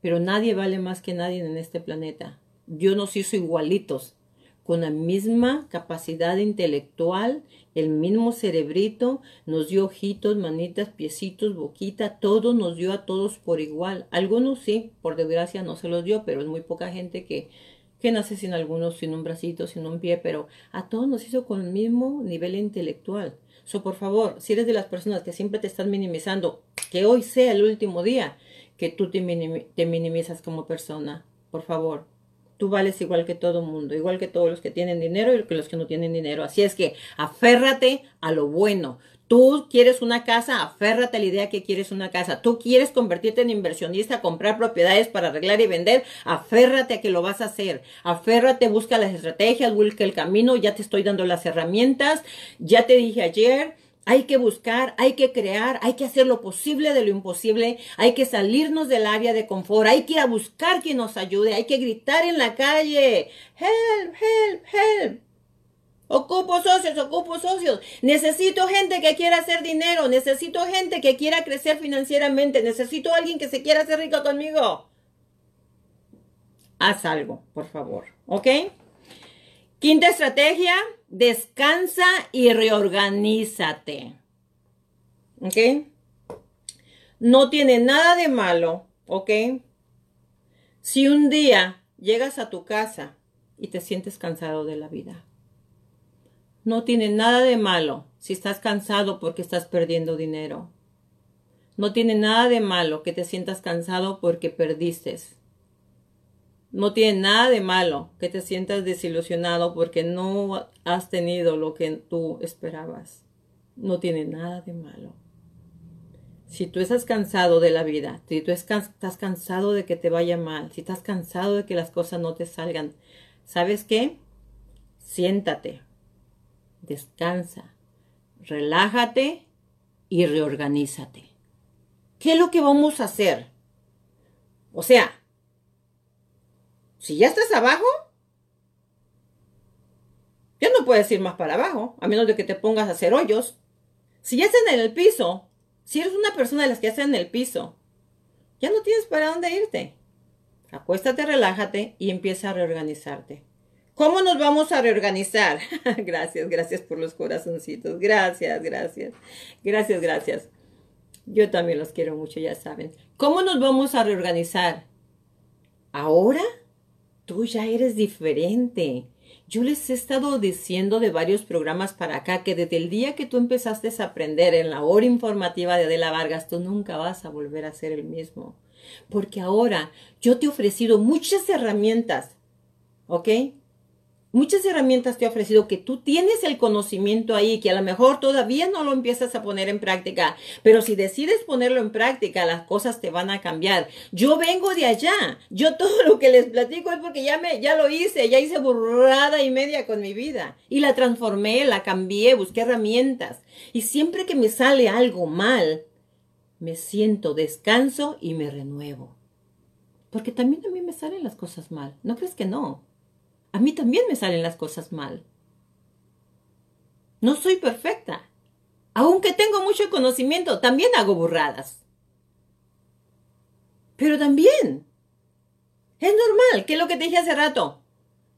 Pero nadie vale más que nadie en este planeta. Dios nos hizo igualitos con la misma capacidad intelectual, el mismo cerebrito, nos dio ojitos, manitas, piecitos, boquita, todo nos dio a todos por igual. Algunos sí, por desgracia no se los dio, pero es muy poca gente que, que nace sin algunos, sin un bracito, sin un pie, pero a todos nos hizo con el mismo nivel intelectual. So, por favor, si eres de las personas que siempre te están minimizando, que hoy sea el último día que tú te, te minimizas como persona. Por favor, Tú vales igual que todo mundo, igual que todos los que tienen dinero y los que no tienen dinero. Así es que aférrate a lo bueno. Tú quieres una casa, aférrate a la idea que quieres una casa. Tú quieres convertirte en inversionista, comprar propiedades para arreglar y vender, aférrate a que lo vas a hacer. Aférrate, busca las estrategias, busca el camino, ya te estoy dando las herramientas. Ya te dije ayer, hay que buscar, hay que crear, hay que hacer lo posible de lo imposible, hay que salirnos del área de confort, hay que ir a buscar quien nos ayude, hay que gritar en la calle, help, help, help. Ocupo socios, ocupo socios. Necesito gente que quiera hacer dinero, necesito gente que quiera crecer financieramente, necesito alguien que se quiera hacer rico conmigo. Haz algo, por favor, ¿ok? Quinta estrategia, descansa y reorganízate. ¿Ok? No tiene nada de malo, ¿ok? Si un día llegas a tu casa y te sientes cansado de la vida. No tiene nada de malo si estás cansado porque estás perdiendo dinero. No tiene nada de malo que te sientas cansado porque perdiste. No tiene nada de malo que te sientas desilusionado porque no has tenido lo que tú esperabas. No tiene nada de malo. Si tú estás cansado de la vida, si tú estás cansado de que te vaya mal, si estás cansado de que las cosas no te salgan, ¿sabes qué? Siéntate, descansa, relájate y reorganízate. ¿Qué es lo que vamos a hacer? O sea, si ya estás abajo, ya no puedes ir más para abajo, a menos de que te pongas a hacer hoyos. Si ya estás en el piso, si eres una persona de las que están en el piso, ya no tienes para dónde irte. Acuéstate, relájate y empieza a reorganizarte. ¿Cómo nos vamos a reorganizar? [laughs] gracias, gracias por los corazoncitos. Gracias, gracias. Gracias, gracias. Yo también los quiero mucho, ya saben. ¿Cómo nos vamos a reorganizar? ¿Ahora? Tú ya eres diferente. Yo les he estado diciendo de varios programas para acá que desde el día que tú empezaste a aprender en la hora informativa de Adela Vargas, tú nunca vas a volver a ser el mismo. Porque ahora yo te he ofrecido muchas herramientas, ¿ok? Muchas herramientas te he ofrecido que tú tienes el conocimiento ahí, que a lo mejor todavía no lo empiezas a poner en práctica, pero si decides ponerlo en práctica, las cosas te van a cambiar. Yo vengo de allá, yo [laughs] todo lo que les platico es porque ya me, ya lo hice, ya hice burrada y media con mi vida y la transformé, la cambié, busqué herramientas y siempre que me sale algo mal, me siento descanso y me renuevo. Porque también a mí me salen las cosas mal, ¿no crees que no? A mí también me salen las cosas mal. No soy perfecta. Aunque tengo mucho conocimiento, también hago burradas. Pero también es normal, que es lo que te dije hace rato.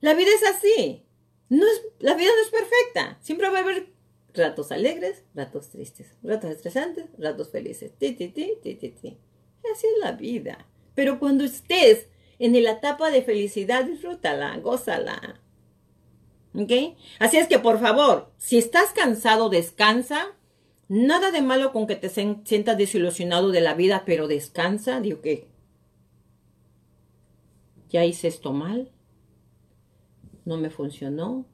La vida es así. No es, la vida no es perfecta. Siempre va a haber ratos alegres, ratos tristes, ratos estresantes, ratos felices. Ti, ti, ti, ti, ti. Así es la vida. Pero cuando estés en la etapa de felicidad, disfrútala, gózala. ¿Ok? Así es que por favor, si estás cansado, descansa. Nada de malo con que te sientas desilusionado de la vida, pero descansa. Digo que ya hice esto mal, no me funcionó.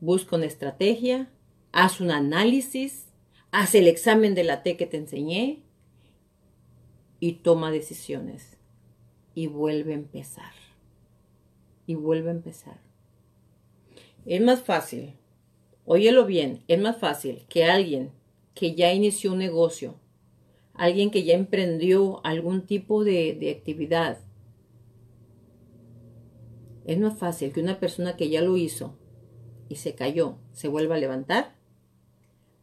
Busca una estrategia, haz un análisis, haz el examen de la T que te enseñé y toma decisiones y vuelve a empezar. Y vuelve a empezar. Es más fácil, óyelo bien, es más fácil que alguien que ya inició un negocio, alguien que ya emprendió algún tipo de, de actividad, es más fácil que una persona que ya lo hizo y se cayó, se vuelva a levantar,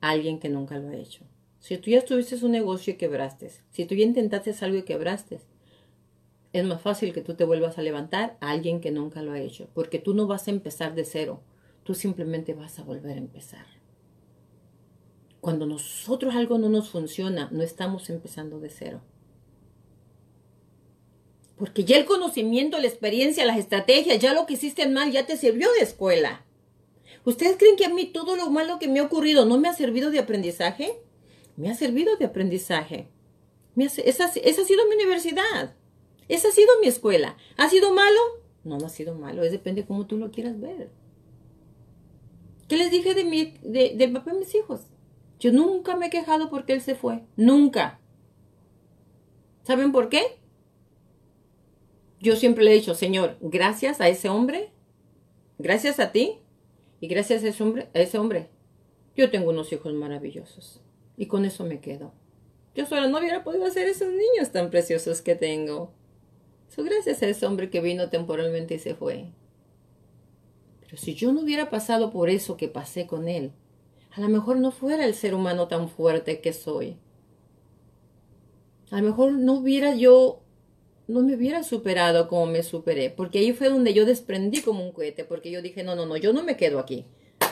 alguien que nunca lo ha hecho. Si tú ya tuviste un negocio y quebraste, si tú ya intentaste algo y quebraste, es más fácil que tú te vuelvas a levantar a alguien que nunca lo ha hecho, porque tú no vas a empezar de cero, tú simplemente vas a volver a empezar. Cuando nosotros algo no nos funciona, no estamos empezando de cero. Porque ya el conocimiento, la experiencia, las estrategias, ya lo que hiciste mal ya te sirvió de escuela. ¿Ustedes creen que a mí todo lo malo que me ha ocurrido no me ha servido de aprendizaje? Me ha servido de aprendizaje. esa ha sido mi universidad. Esa ha sido mi escuela. ¿Ha sido malo? No, no ha sido malo. Es depende de cómo tú lo quieras ver. ¿Qué les dije de mi, de, de papá y mis hijos? Yo nunca me he quejado porque él se fue. Nunca. ¿Saben por qué? Yo siempre le he dicho, Señor, gracias a ese hombre, gracias a ti y gracias a ese hombre, a ese hombre, yo tengo unos hijos maravillosos. Y con eso me quedo. Yo sola no hubiera podido hacer esos niños tan preciosos que tengo. So, gracias a ese hombre que vino temporalmente y se fue. Pero si yo no hubiera pasado por eso que pasé con él, a lo mejor no fuera el ser humano tan fuerte que soy. A lo mejor no hubiera yo, no me hubiera superado como me superé, porque ahí fue donde yo desprendí como un cohete, porque yo dije, no, no, no, yo no me quedo aquí.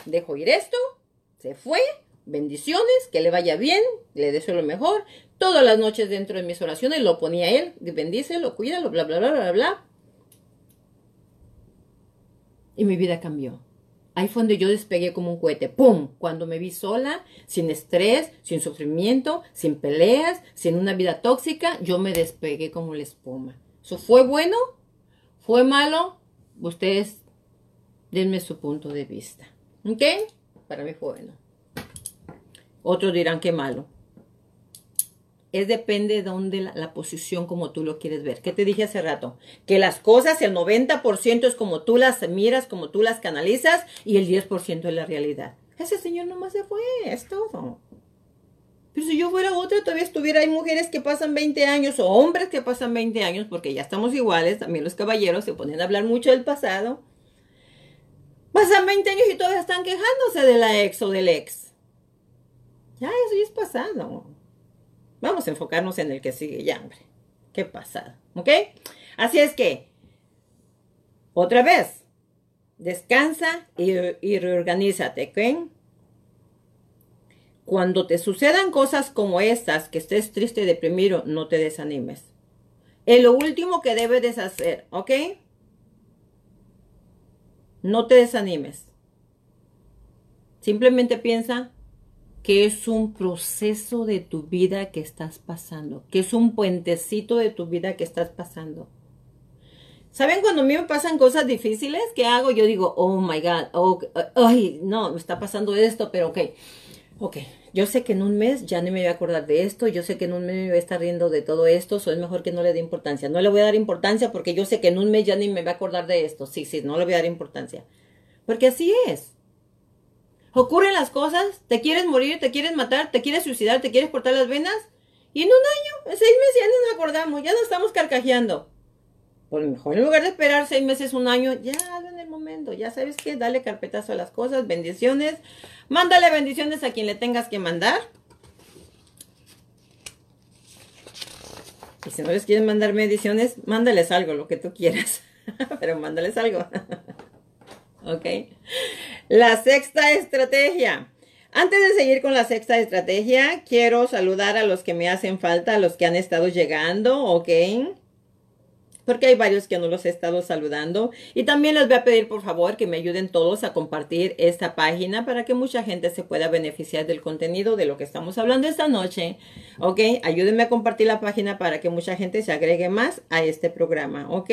Dejo ir esto, se fue, bendiciones, que le vaya bien, le deseo lo mejor. Todas las noches dentro de mis oraciones lo ponía él, bendícelo, cuídalo, bla, bla, bla, bla, bla. Y mi vida cambió. Ahí fue donde yo despegué como un cohete. ¡Pum! Cuando me vi sola, sin estrés, sin sufrimiento, sin peleas, sin una vida tóxica, yo me despegué como la espuma. ¿Eso fue bueno? ¿Fue malo? Ustedes denme su punto de vista. ¿Ok? Para mí fue bueno. Otros dirán que malo. Es depende de dónde la, posición como tú lo quieres ver. ¿Qué te dije hace rato? Que las cosas, el 90% es como tú las miras, como tú las canalizas y el 10% es la realidad. Ese señor nomás se fue, es todo. Pero si yo fuera otra, todavía estuviera, hay mujeres que pasan 20 años o hombres que pasan 20 años, porque ya estamos iguales, también los caballeros se ponen a hablar mucho del pasado. Pasan 20 años y todavía están quejándose de la ex o del ex. Ya, eso ya es pasado. Vamos a enfocarnos en el que sigue ya, hombre. Qué pasado. ¿Ok? Así es que, otra vez, descansa y, reorganízate, ¿ok? Cuando te sucedan cosas como estas, que estés triste deprimido, no te desanimes. Es lo último que debes hacer, ¿ok? No te desanimes. Simplemente piensa, que es un proceso de tu vida que estás pasando, que es un puentecito de tu vida que estás pasando. ¿Saben cuando a mí me pasan cosas difíciles? ¿Qué hago? Yo digo, oh my God, oh, ay, no, me está pasando esto, pero ok, ok, yo sé que en un mes ya no me voy a acordar de esto, yo sé que en un mes me voy a estar riendo de todo esto, so es mejor que no le dé importancia. No le voy a dar importancia porque yo sé que en un mes ya ni me voy a acordar de esto. Sí, sí, no le voy a dar importancia. Porque así es. Ocurren las cosas, te quieres morir, te quieres matar, te quieres suicidar, te quieres cortar las venas, y en un año, en seis meses ya nos acordamos, ya nos estamos carcajeando. Por lo mejor en lugar de esperar seis meses, un año, ya en el momento, ya sabes qué, dale carpetazo a las cosas, bendiciones. Mándale bendiciones a quien le tengas que mandar. Y si no les quieren mandar bendiciones, mándales algo, lo que tú quieras. [laughs] Pero mándales algo. [laughs] ok. La sexta estrategia. Antes de seguir con la sexta estrategia, quiero saludar a los que me hacen falta, a los que han estado llegando, ¿ok? Porque hay varios que no los he estado saludando. Y también les voy a pedir por favor que me ayuden todos a compartir esta página para que mucha gente se pueda beneficiar del contenido de lo que estamos hablando esta noche. Ok, ayúdenme a compartir la página para que mucha gente se agregue más a este programa. Ok,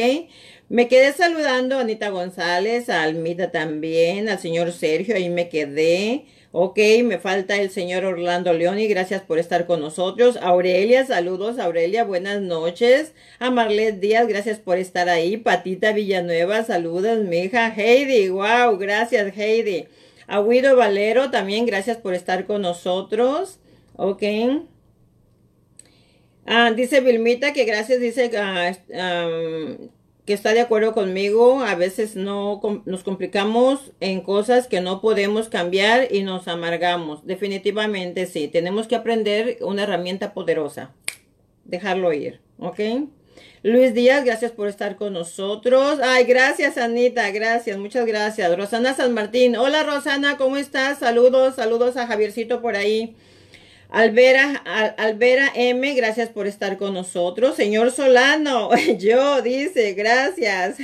me quedé saludando a Anita González, a Almida también, al señor Sergio, ahí me quedé. Ok, me falta el señor Orlando Leoni, gracias por estar con nosotros. Aurelia, saludos, Aurelia, buenas noches. A Marlet Díaz, gracias por estar ahí. Patita Villanueva, saludos, mi hija. Heidi, wow, gracias, Heidi. A Guido Valero, también gracias por estar con nosotros. Ok. Ah, dice Vilmita que gracias, dice uh, que está de acuerdo conmigo. A veces no nos complicamos en cosas que no podemos cambiar y nos amargamos. Definitivamente sí. Tenemos que aprender una herramienta poderosa. Dejarlo ir. ¿Ok? Luis Díaz, gracias por estar con nosotros. Ay, gracias Anita, gracias, muchas gracias. Rosana San Martín, hola Rosana, ¿cómo estás? Saludos, saludos a Javiercito por ahí. Alvera, Alvera M, gracias por estar con nosotros. Señor Solano, [laughs] yo, dice, gracias.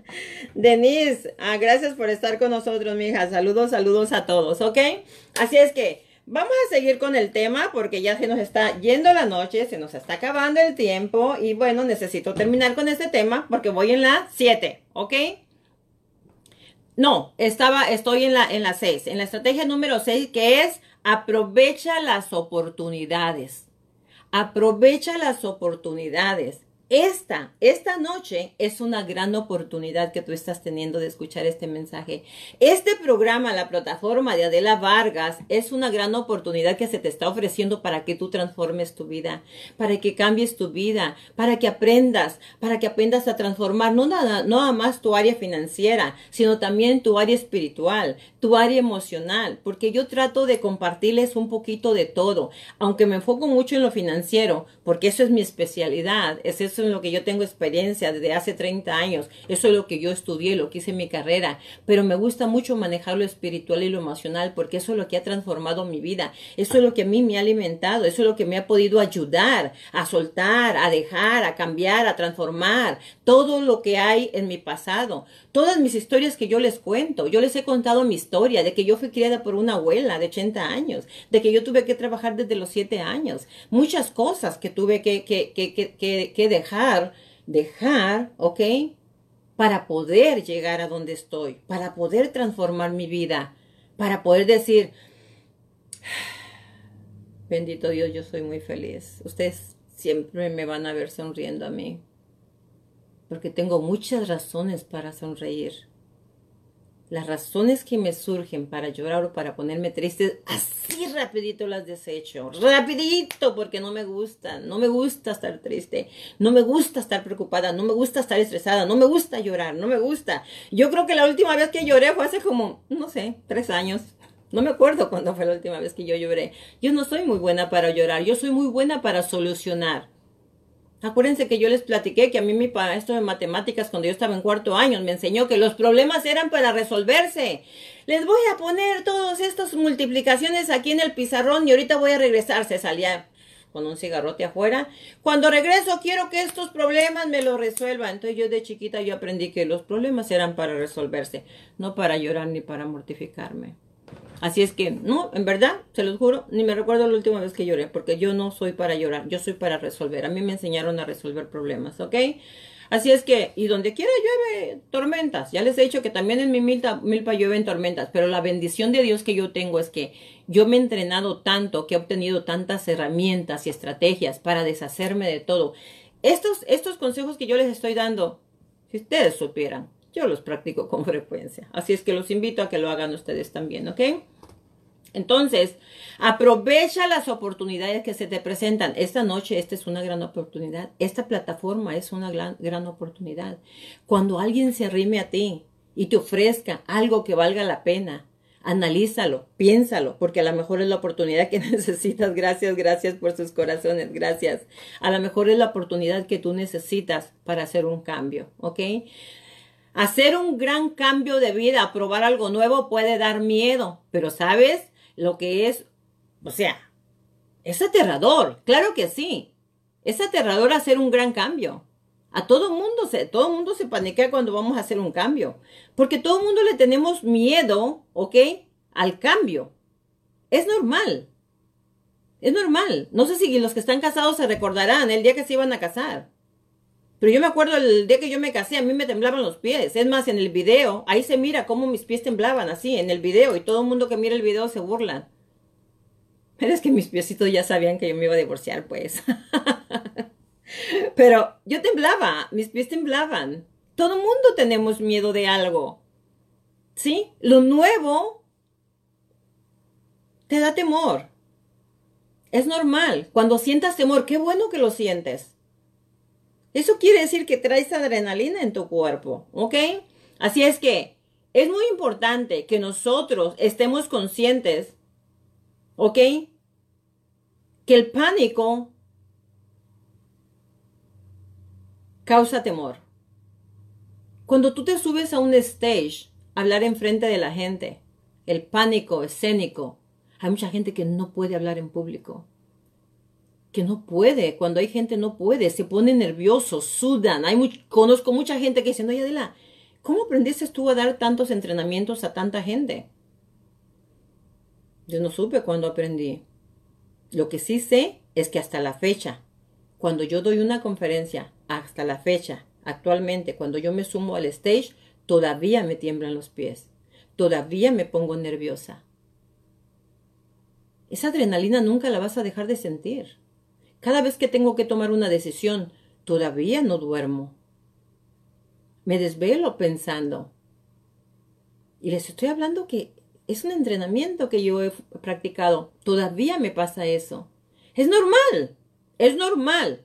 [laughs] Denise, ah, gracias por estar con nosotros, mija. Saludos, saludos a todos, ¿ok? Así es que vamos a seguir con el tema porque ya se nos está yendo la noche, se nos está acabando el tiempo y bueno, necesito terminar con este tema porque voy en la 7, ¿ok? No, estaba, estoy en la, en la 6, en la estrategia número 6 que es Aprovecha las oportunidades. Aprovecha las oportunidades. Esta, esta noche es una gran oportunidad que tú estás teniendo de escuchar este mensaje. Este programa, la plataforma de Adela Vargas, es una gran oportunidad que se te está ofreciendo para que tú transformes tu vida, para que cambies tu vida, para que aprendas, para que aprendas a transformar no nada, no nada más tu área financiera, sino también tu área espiritual, tu área emocional, porque yo trato de compartirles un poquito de todo, aunque me enfoco mucho en lo financiero, porque eso es mi especialidad, es eso en lo que yo tengo experiencia desde hace 30 años, eso es lo que yo estudié, lo que hice en mi carrera, pero me gusta mucho manejar lo espiritual y lo emocional porque eso es lo que ha transformado mi vida, eso es lo que a mí me ha alimentado, eso es lo que me ha podido ayudar a soltar, a dejar, a cambiar, a transformar todo lo que hay en mi pasado, todas mis historias que yo les cuento, yo les he contado mi historia de que yo fui criada por una abuela de 80 años, de que yo tuve que trabajar desde los 7 años, muchas cosas que tuve que, que, que, que, dejar, dejar, ¿ok? Para poder llegar a donde estoy, para poder transformar mi vida, para poder decir, bendito Dios, yo soy muy feliz. Ustedes siempre me van a ver sonriendo a mí, porque tengo muchas razones para sonreír las razones que me surgen para llorar o para ponerme triste, así rapidito las desecho, rapidito, porque no me gusta, no me gusta estar triste, no me gusta estar preocupada, no me gusta estar estresada, no me gusta llorar, no me gusta. Yo creo que la última vez que lloré fue hace como, no sé, tres años. No me acuerdo cuándo fue la última vez que yo lloré. Yo no soy muy buena para llorar, yo soy muy buena para solucionar. Acuérdense que yo les platiqué que a mí mi maestro de matemáticas cuando yo estaba en cuarto año me enseñó que los problemas eran para resolverse. Les voy a poner todas estas multiplicaciones aquí en el pizarrón y ahorita voy a regresar. Se salía con un cigarrote afuera. Cuando regreso quiero que estos problemas me los resuelvan. Entonces yo de chiquita yo aprendí que los problemas eran para resolverse, no para llorar ni para mortificarme. Así es que, no, en verdad, se los juro, ni me recuerdo la última vez que lloré, porque yo no soy para llorar, yo soy para resolver. A mí me enseñaron a resolver problemas, ¿ok? Así es que, y donde quiera llueve tormentas. Ya les he dicho que también en mi milpa, milpa llueven tormentas, pero la bendición de Dios que yo tengo es que yo me he entrenado tanto, que he obtenido tantas herramientas y estrategias para deshacerme de todo. Estos, estos consejos que yo les estoy dando, si ustedes supieran, yo los practico con [laughs] frecuencia. Así es que los invito a que lo hagan ustedes también, ¿ok? Entonces, aprovecha las oportunidades que se te presentan. Esta noche, esta es una gran oportunidad. Esta plataforma es una gran, gran oportunidad. Cuando alguien se arrime a ti y te ofrezca algo que valga la pena, analízalo, piénsalo, porque a lo mejor es la oportunidad que [laughs] necesitas. Gracias, gracias por sus corazones, gracias. A lo mejor es la oportunidad que tú necesitas para hacer un cambio, ¿ok? Hacer un gran cambio de vida, probar algo nuevo puede dar miedo, pero ¿sabes? lo que es, o sea, es aterrador, claro que sí. Es aterrador hacer un gran cambio. A todo mundo se, todo mundo se paniquea cuando vamos a hacer un cambio, porque todo mundo le tenemos miedo, ¿ok? Al cambio. Es normal. Es normal. No sé si los que están casados se recordarán el día que se iban a casar. Pero yo me acuerdo el día que yo me casé, a mí me temblaban los pies. Es más, en el video, ahí se mira cómo mis pies temblaban así, en el video, y todo el mundo que mira el video se burla. Pero es que mis piecitos ya sabían que yo me iba a divorciar, pues. [laughs] Pero yo temblaba, mis pies temblaban. Todo mundo tenemos miedo de algo. ¿Sí? Lo nuevo te da temor. Es normal. Cuando sientas temor, qué bueno que lo sientes. Eso quiere decir que traes adrenalina en tu cuerpo, ¿ok? Así es que es muy importante que nosotros estemos conscientes, ¿ok? Que el pánico causa temor. Cuando tú te subes a un stage a hablar enfrente de la gente, el pánico escénico, hay mucha gente que no puede hablar en público que no puede, cuando hay gente no puede, se pone nervioso, sudan. Hay conozco mucha gente que dice, no, Adela, ¿cómo aprendiste tú a dar tantos entrenamientos a tanta gente? Yo no supe cuándo aprendí. Lo que sí sé es que hasta la fecha, cuando yo doy una conferencia, hasta la fecha, actualmente, cuando yo me sumo al stage, todavía me tiemblan los pies, todavía me pongo nerviosa. Esa adrenalina nunca la vas a dejar de sentir. Cada vez que tengo que tomar una decisión, todavía no duermo. Me desvelo pensando. Y les estoy hablando que es un entrenamiento que yo he practicado. Todavía me pasa eso. Es normal, es normal.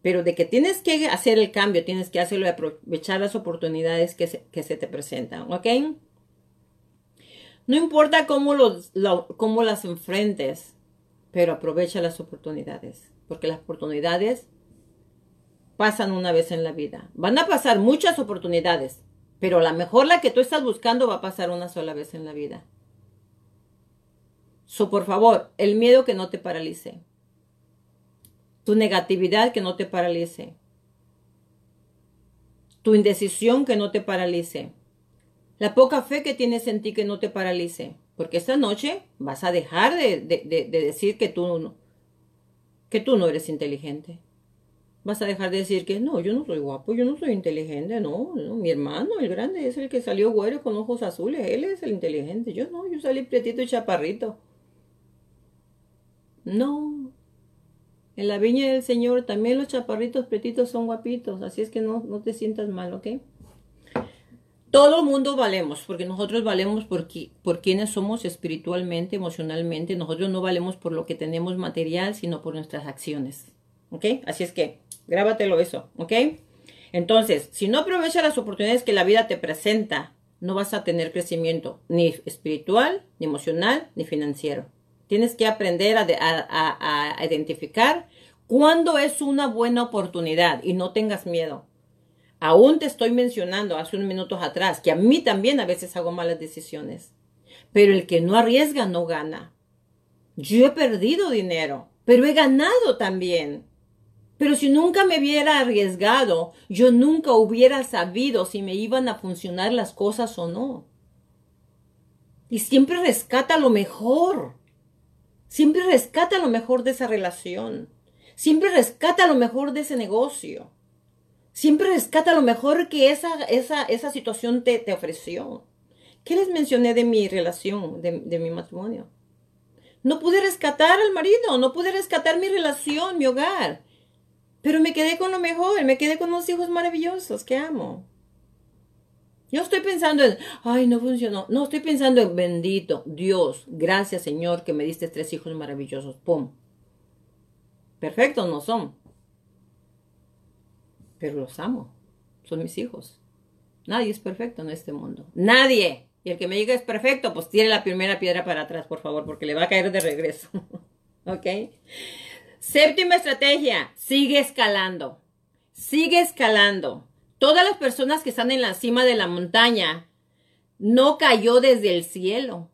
Pero de que tienes que hacer el cambio, tienes que hacerlo y aprovechar las oportunidades que se, te presentan, ¿ok? No importa cómo, los, cómo las enfrentes, pero aprovecha las oportunidades, porque las oportunidades pasan una vez en la vida. Van a pasar muchas oportunidades, pero a lo mejor la que tú estás buscando va a pasar una sola vez en la vida. So, por favor, el miedo que no te paralice. Tu negatividad que no te paralice. Tu indecisión que no te paralice. La poca fe que tienes en ti que no te paralice. Porque esta noche vas a dejar de, decir que tú, que tú no eres inteligente. Vas a dejar de decir que no, yo no soy guapo, yo no soy inteligente, no, no, mi hermano, el grande, es el que salió güero con ojos azules, él es el inteligente, yo no, yo salí prietito y chaparrito. No, en la viña del Señor también los chaparritos prietitos son guapitos, así es que no, no te sientas mal, ¿ok? Todo el mundo valemos, porque nosotros valemos por, por quienes somos espiritualmente, emocionalmente. Nosotros no valemos por lo que tenemos material, sino por nuestras acciones. ¿Ok? Así es que, grábatelo eso. ¿Ok? Entonces, si no aprovechas las oportunidades que la vida te presenta, no vas a tener crecimiento ni espiritual, ni emocional, ni financiero. Tienes que aprender a, a identificar cuándo es una buena oportunidad y no tengas miedo. Aún te estoy mencionando hace unos minutos atrás que a mí también a veces hago malas decisiones. Pero el que no arriesga no gana. Yo he perdido dinero, pero he ganado también. Pero si nunca me hubiera arriesgado, yo nunca hubiera sabido si me iban a funcionar las cosas o no. Y siempre rescata lo mejor. Siempre rescata lo mejor de esa relación. Siempre rescata lo mejor de ese negocio. Siempre rescata lo mejor que esa, esa, esa situación te, te ofreció. ¿Qué les mencioné de mi relación, de, de mi matrimonio? No pude rescatar al marido, no pude rescatar mi relación, mi hogar. Pero me quedé con lo mejor, me quedé con unos hijos maravillosos que amo. Yo estoy pensando en, ay, no funcionó. No, estoy pensando en, bendito Dios, gracias Señor que me diste tres hijos maravillosos. ¡Pum! Perfectos no son. Pero los amo. Son mis hijos. Nadie es perfecto en este mundo. Nadie. Y el que me diga es perfecto, pues tire la primera piedra para atrás, por favor, porque le va a caer de regreso. [laughs] ¿Ok? Séptima estrategia, sigue escalando. Sigue escalando. Todas las personas que están en la cima de la montaña no cayó desde el cielo.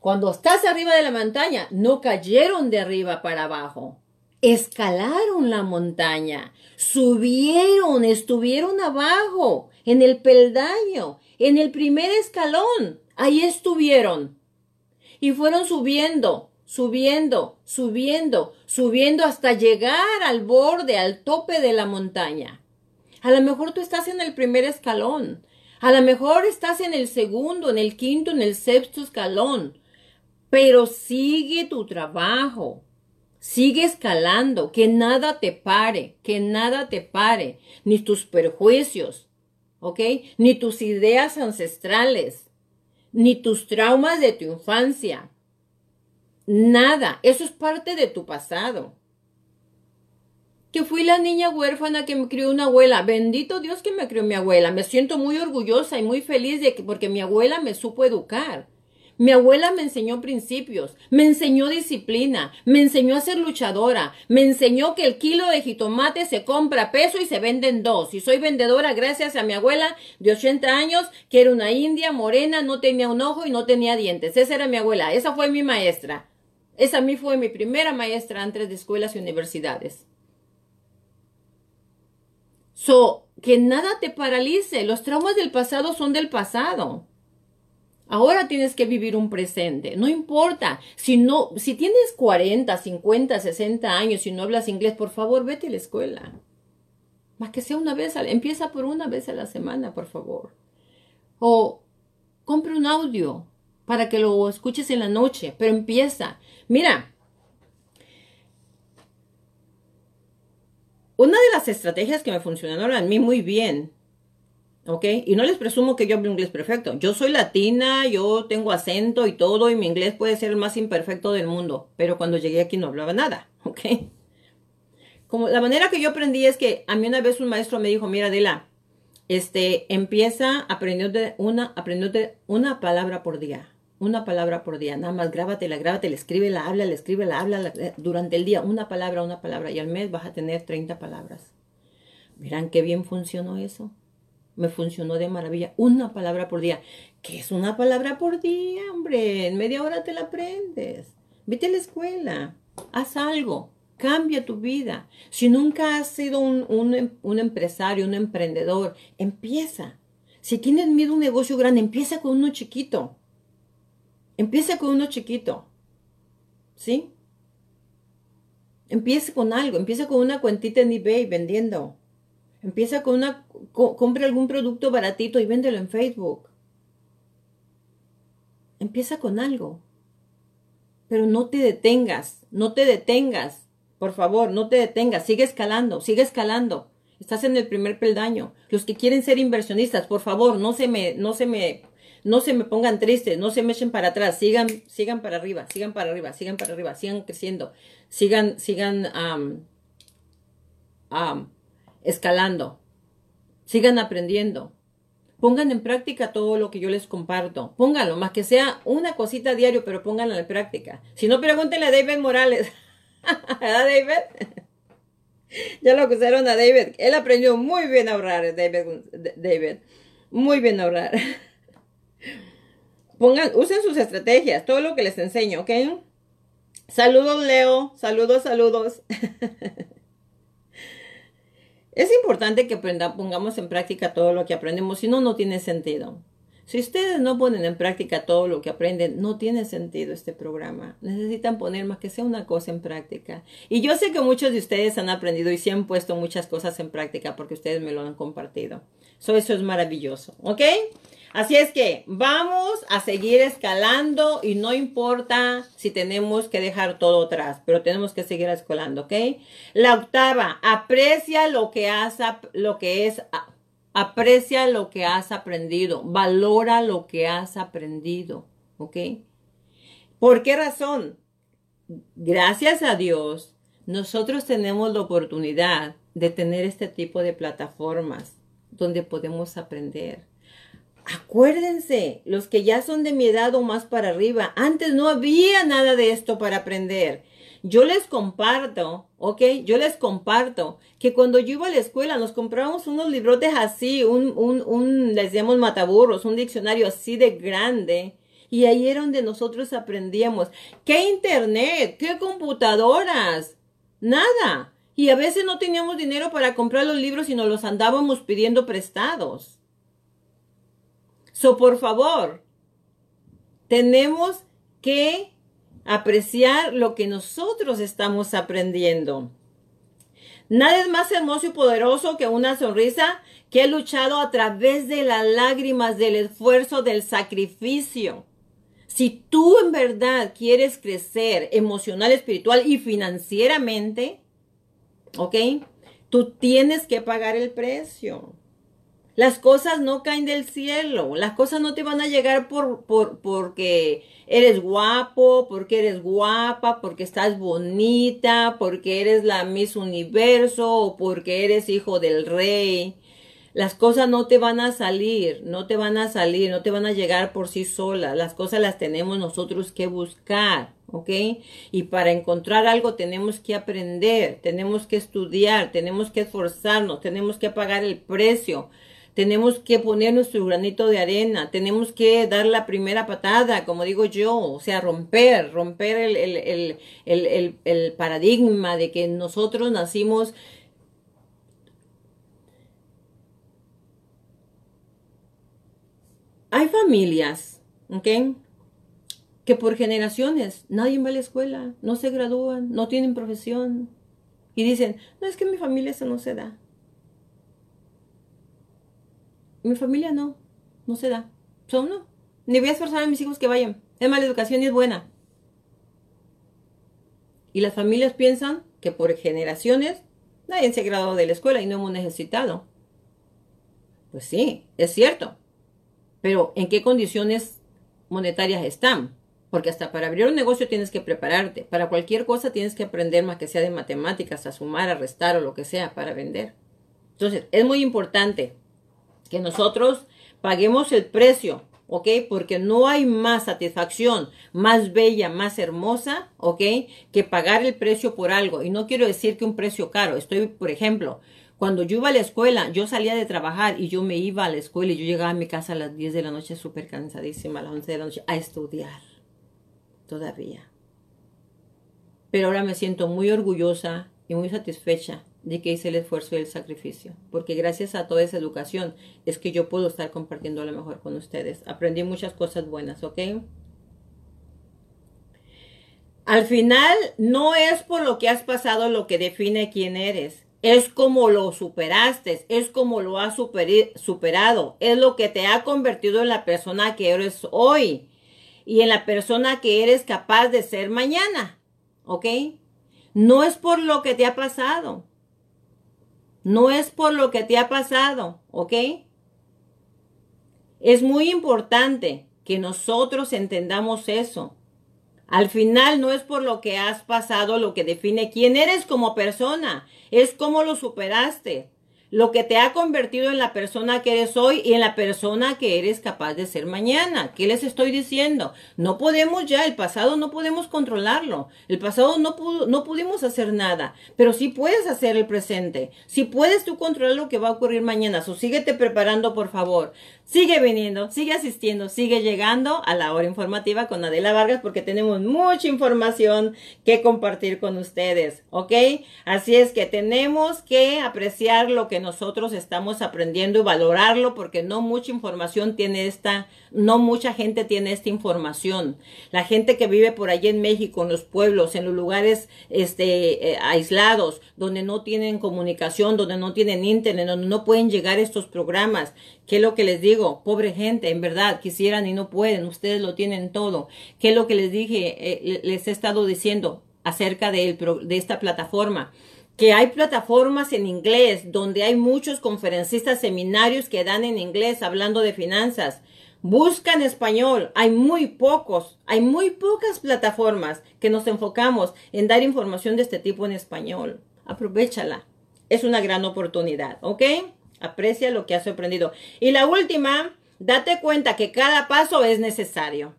Cuando estás arriba de la montaña, no cayeron de arriba para abajo. Escalaron la montaña, subieron, estuvieron abajo, en el peldaño, en el primer escalón. Ahí estuvieron. Y fueron subiendo, subiendo, subiendo, subiendo hasta llegar al borde, al tope de la montaña. A lo mejor tú estás en el primer escalón. A lo mejor estás en el segundo, en el quinto, en el sexto escalón. Pero sigue tu trabajo. Sigue escalando. Que nada te pare. Que nada te pare. Ni tus perjuicios. ¿Ok? Ni tus ideas ancestrales. Ni tus traumas de tu infancia. Nada. Eso es parte de tu pasado. Que fui la niña huérfana que me crió una abuela. Bendito Dios que me crió mi abuela. Me siento muy orgullosa y muy feliz de que, porque mi abuela me supo educar. Mi abuela me enseñó principios, me enseñó disciplina, me enseñó a ser luchadora, me enseñó que el kilo de jitomate se compra peso y se vende en dos. Y soy vendedora gracias a mi abuela de 80 años, que era una india morena, no tenía un ojo y no tenía dientes. Esa era mi abuela, esa fue mi maestra. Esa a mí fue mi primera maestra antes de escuelas y universidades. So, que nada te paralice. Los traumas del pasado son del pasado. Ahora tienes que vivir un presente. No importa. Si no, si tienes 40, 50, 60 años y no hablas inglés, por favor, vete a la escuela. Más que sea una vez, empieza por una vez a la semana, por favor. O compre un audio para que lo escuches en la noche, pero empieza. Mira, una de las estrategias que me funcionaron a mí muy bien, ¿ok? Y no les presumo que yo hablo inglés perfecto. Yo soy latina, yo tengo acento y todo, y mi inglés puede ser el más imperfecto del mundo, pero cuando llegué aquí no hablaba nada, [laughs] ¿ok? Como la manera que yo aprendí es que a mí una vez un maestro me dijo, mira, Dela, este, empieza aprendiendo una, aprendiendo una palabra por día una palabra por día, nada más grábatela, grábatela, escríbela, háblala, escríbela, háblala eh, durante el día, una palabra, una palabra, y al mes vas a tener 30 palabras. Verán qué bien funcionó eso. Me funcionó de maravilla. Una palabra por día. ¿Qué es una palabra por día, hombre? En media hora te la aprendes. Vete a la escuela. Haz algo. Cambia tu vida. Si nunca has sido un, un, un empresario, un emprendedor, empieza. Si tienes miedo a un negocio grande, empieza con uno chiquito. Empieza con uno chiquito. ¿Sí? Empieza con algo, empieza con una cuentita en eBay vendiendo. Empieza con una, compra algún producto baratito y véndelo en Facebook. Empieza con algo. Pero no te detengas, no te detengas. Por favor, no te detengas, sigue escalando, sigue escalando. Estás en el primer peldaño. Los que quieren ser inversionistas, por favor, no se me, no se me no se me pongan tristes, no se me echen para atrás, sigan, sigan para arriba, sigan para arriba, sigan para arriba, sigan creciendo, sigan, sigan escalando, sigan aprendiendo. Pongan en práctica todo lo que yo les comparto. Pónganlo, más que sea una cosita diario, pero pónganlo en práctica. Si no, pregúntenle a David Morales. [laughs] ¿Verdad, David? [laughs] ya lo acusaron a David. Él aprendió muy bien a ahorrar, David. David. Muy bien a ahorrar. [laughs] Pongan, usen sus estrategias, todo lo que les enseño, ¿ok? Saludos, Leo. Saludos, saludos. Es importante que aprenda, pongamos en práctica todo lo que aprendemos, si no, no tiene sentido. Si ustedes no ponen en práctica todo lo que aprenden, no tiene sentido este programa. Necesitan poner más que sea una cosa en práctica. Y yo sé que muchos de ustedes han aprendido y sí han puesto muchas cosas en práctica porque ustedes me lo han compartido. eso es maravilloso, ¿ok? Así es que vamos a seguir escalando y no importa si tenemos que dejar todo atrás, pero tenemos que seguir escalando, ¿ok? La octava, aprecia lo que has, lo que es Aprecia lo que has aprendido. Valora lo que has aprendido. ¿Ok? ¿Por qué razón? Gracias a Dios, nosotros tenemos la oportunidad de tener este tipo de plataformas donde podemos aprender. Acuérdense, los que ya son de mi edad o más para arriba, antes no había nada de esto para aprender. Yo les comparto, ¿ok? Yo les comparto que cuando yo iba a la escuela nos comprábamos unos librotes así, un, un, un, les llamamos mataburros, un diccionario así de grande. Y ahí era donde nosotros aprendíamos. ¿Qué internet? ¿Qué computadoras? Nada. Y a veces no teníamos dinero para comprar los libros y nos los andábamos pidiendo prestados. So, por favor, tenemos que apreciar lo que nosotros estamos aprendiendo. Nada es más hermoso y poderoso que una sonrisa que ha luchado a través de las lágrimas, del esfuerzo, del sacrificio. Si tú en verdad quieres crecer emocional, espiritual y financieramente, ¿ok? Tú tienes que pagar el precio. Las cosas no caen del cielo. Las cosas no te van a llegar por, por, porque eres guapo, porque eres guapa, porque estás bonita, porque eres la Miss Universo o porque eres hijo del rey. Las cosas no te van a salir, no te van a salir, no te van a llegar por sí solas. Las cosas las tenemos nosotros que buscar, ¿ok? Y para encontrar algo tenemos que aprender, tenemos que estudiar, tenemos que esforzarnos, tenemos que pagar el precio tenemos que poner nuestro granito de arena, tenemos que dar la primera patada, como digo yo, o sea, romper, romper el, el, paradigma de que nosotros nacimos Hay familias, ¿ok? Que por generaciones nadie va a la escuela, no se gradúan, no tienen profesión. Y dicen, no es que mi familia eso no se da. Mi familia no, no se da. Son no. Ni voy a esforzar a mis hijos que vayan. Es mala educación y es buena. Y las familias piensan que por generaciones nadie se ha graduado de la escuela y no hemos necesitado. Pues sí, es cierto. Pero ¿en qué condiciones monetarias están? Porque hasta para abrir un negocio tienes que prepararte. Para cualquier cosa tienes que aprender más que sea de matemáticas, a sumar, a restar o lo que sea para vender. Entonces, es muy importante que nosotros paguemos el precio, ¿ok? Porque no hay más satisfacción, más bella, más hermosa, ¿ok? Que pagar el precio por algo. Y no quiero decir que un precio caro. Estoy, por ejemplo, cuando yo iba a la escuela, yo salía de trabajar y yo me iba a la escuela y yo llegaba a mi casa a las 10 de la noche súper cansadísima, a las 11 de la noche, a estudiar. Todavía. Pero ahora me siento muy orgullosa y muy satisfecha de que hice el esfuerzo y el sacrificio, porque gracias a toda esa educación es que yo puedo estar compartiendo lo mejor con ustedes. Aprendí muchas cosas buenas, ¿ok? Al final, no es por lo que has pasado lo que define quién eres. Es como lo superaste, es como lo has superado, es lo que te ha convertido en la persona que eres hoy y en la persona que eres capaz de ser mañana, ¿ok? No es por lo que te ha pasado, no es por lo que te ha pasado, ¿ok? Es muy importante que nosotros entendamos eso. Al final no es por lo que has pasado lo que define quién eres como persona, es cómo lo superaste lo que te ha convertido en la persona que eres hoy y en la persona que eres capaz de ser mañana. ¿Qué les estoy diciendo? No podemos ya, el pasado no podemos controlarlo. El pasado no, no pudimos hacer nada, pero sí puedes hacer el presente. Sí puedes tú controlar lo que va a ocurrir mañana. So, síguete preparando, por favor. Sigue viniendo, sigue asistiendo, sigue llegando a la hora informativa con Adela Vargas porque tenemos mucha información que compartir con ustedes, ¿ok? Así es que tenemos que apreciar lo que nosotros estamos aprendiendo y valorarlo porque no mucha información tiene esta, no mucha gente tiene esta información. La gente que vive por allí en México, en los pueblos, en los lugares este, eh, aislados, donde no tienen comunicación, donde no tienen internet, donde no pueden llegar estos programas. ¿Qué es lo que les digo? Pobre gente, en verdad, quisieran y no pueden, ustedes lo tienen todo. ¿Qué es lo que les dije? Eh, les he estado diciendo acerca de, de esta plataforma que hay plataformas en inglés donde hay muchos conferencistas, seminarios que dan en inglés hablando de finanzas. Busca en español. Hay muy pocos, hay muy pocas plataformas que nos enfocamos en dar información de este tipo en español. Aprovechala. Es una gran oportunidad, ¿ok? Aprecia lo que has aprendido. Y la última, date cuenta que cada paso es necesario.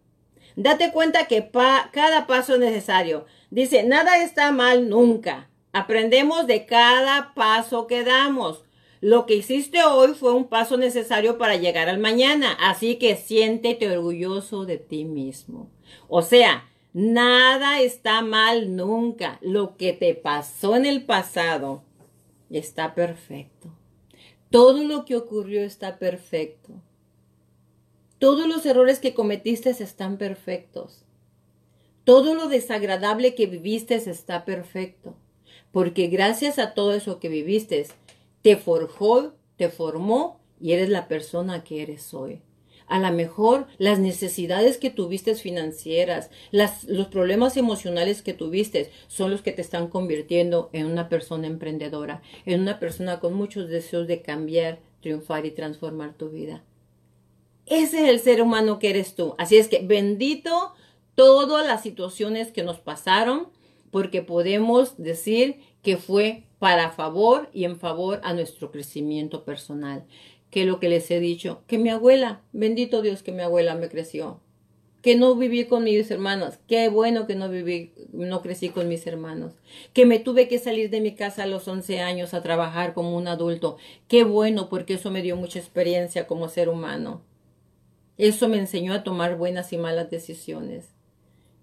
Date cuenta que cada paso es necesario. Dice, nada está mal nunca. Aprendemos de cada paso que damos. Lo que hiciste hoy fue un paso necesario para llegar al mañana, así que siéntete orgulloso de ti mismo. O sea, nada está mal nunca. Lo que te pasó en el pasado está perfecto. Todo lo que ocurrió está perfecto. Todos los errores que cometiste están perfectos. Todo lo desagradable que viviste está perfecto porque gracias a todo eso que viviste, te forjó, te formó y eres la persona que eres hoy. A lo mejor las necesidades que tuviste financieras, los problemas emocionales que tuviste son los que te están convirtiendo en una persona emprendedora, en una persona con muchos deseos de cambiar, triunfar y transformar tu vida. Ese es el ser humano que eres tú. Así es que bendito todas las situaciones que nos pasaron, porque podemos decir que fue para favor y en favor a nuestro crecimiento personal. Que lo que les he dicho, que mi abuela, bendito Dios que mi abuela me creció, que no viví con mis hermanos, qué bueno que no viví, no crecí con mis hermanos, que me tuve que salir de mi casa a los 11 años a trabajar como un adulto, qué bueno porque eso me dio mucha experiencia como ser humano. Eso me enseñó a tomar buenas y malas decisiones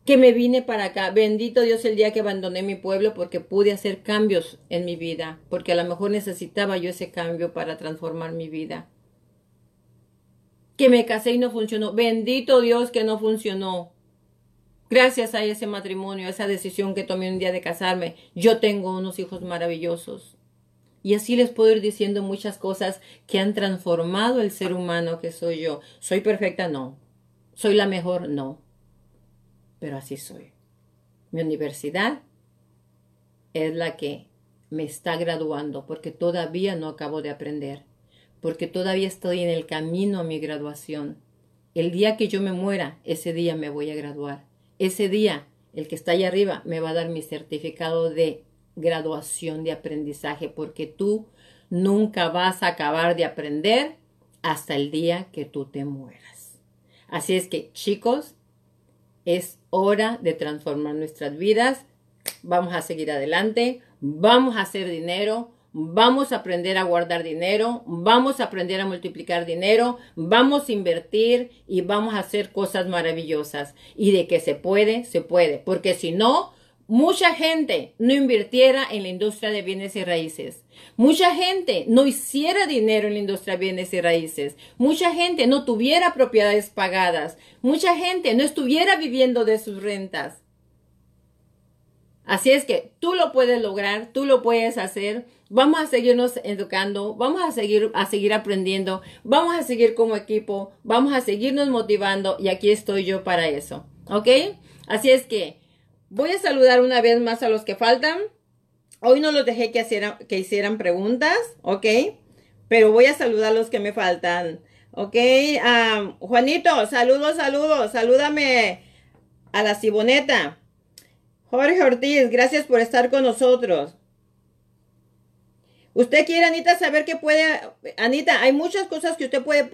que me vine para acá. Bendito Dios el día que abandoné mi pueblo porque pude hacer cambios en mi vida, porque a lo mejor necesitaba yo ese cambio para transformar mi vida. Que me casé y no funcionó. Bendito Dios que no funcionó. Gracias a ese matrimonio, a esa decisión que tomé un día de casarme, yo tengo unos hijos maravillosos. Y así les puedo ir diciendo muchas cosas que han transformado el ser humano que soy yo. ¿Soy perfecta? No. ¿Soy la mejor? No pero así soy. Mi universidad es la que me está graduando porque todavía no acabo de aprender, porque todavía estoy en el camino a mi graduación. El día que yo me muera, ese día me voy a graduar. Ese día, el que está allá arriba me va a dar mi certificado de graduación de aprendizaje, porque tú nunca vas a acabar de aprender hasta el día que tú te mueras. Así es que, chicos, es hora de transformar nuestras vidas. Vamos a seguir adelante, vamos a hacer dinero, vamos a aprender a guardar dinero, vamos a aprender a multiplicar dinero, vamos a invertir y vamos a hacer cosas maravillosas. Y de que se puede, se puede, porque si no, mucha gente no invirtiera en la industria de bienes y raíces. Mucha gente no hiciera dinero en la industria de bienes y raíces. Mucha gente no tuviera propiedades pagadas. Mucha gente no estuviera viviendo de sus rentas. Así es que tú lo puedes lograr, tú lo puedes hacer. Vamos a seguirnos educando, vamos a seguir a seguir aprendiendo, vamos a seguir como equipo, vamos a seguirnos motivando y aquí estoy yo para eso. ¿Ok? Así es que Voy a saludar una vez más a los que faltan. Hoy no los dejé que, hicieran, preguntas, ¿ok? Pero voy a saludar a los que me faltan, ¿ok? Juanito, saludos, saludos, salúdame a la Ciboneta. Jorge Ortiz, gracias por estar con nosotros. Usted quiere, Anita, saber qué puede, Anita, hay muchas cosas que usted puede,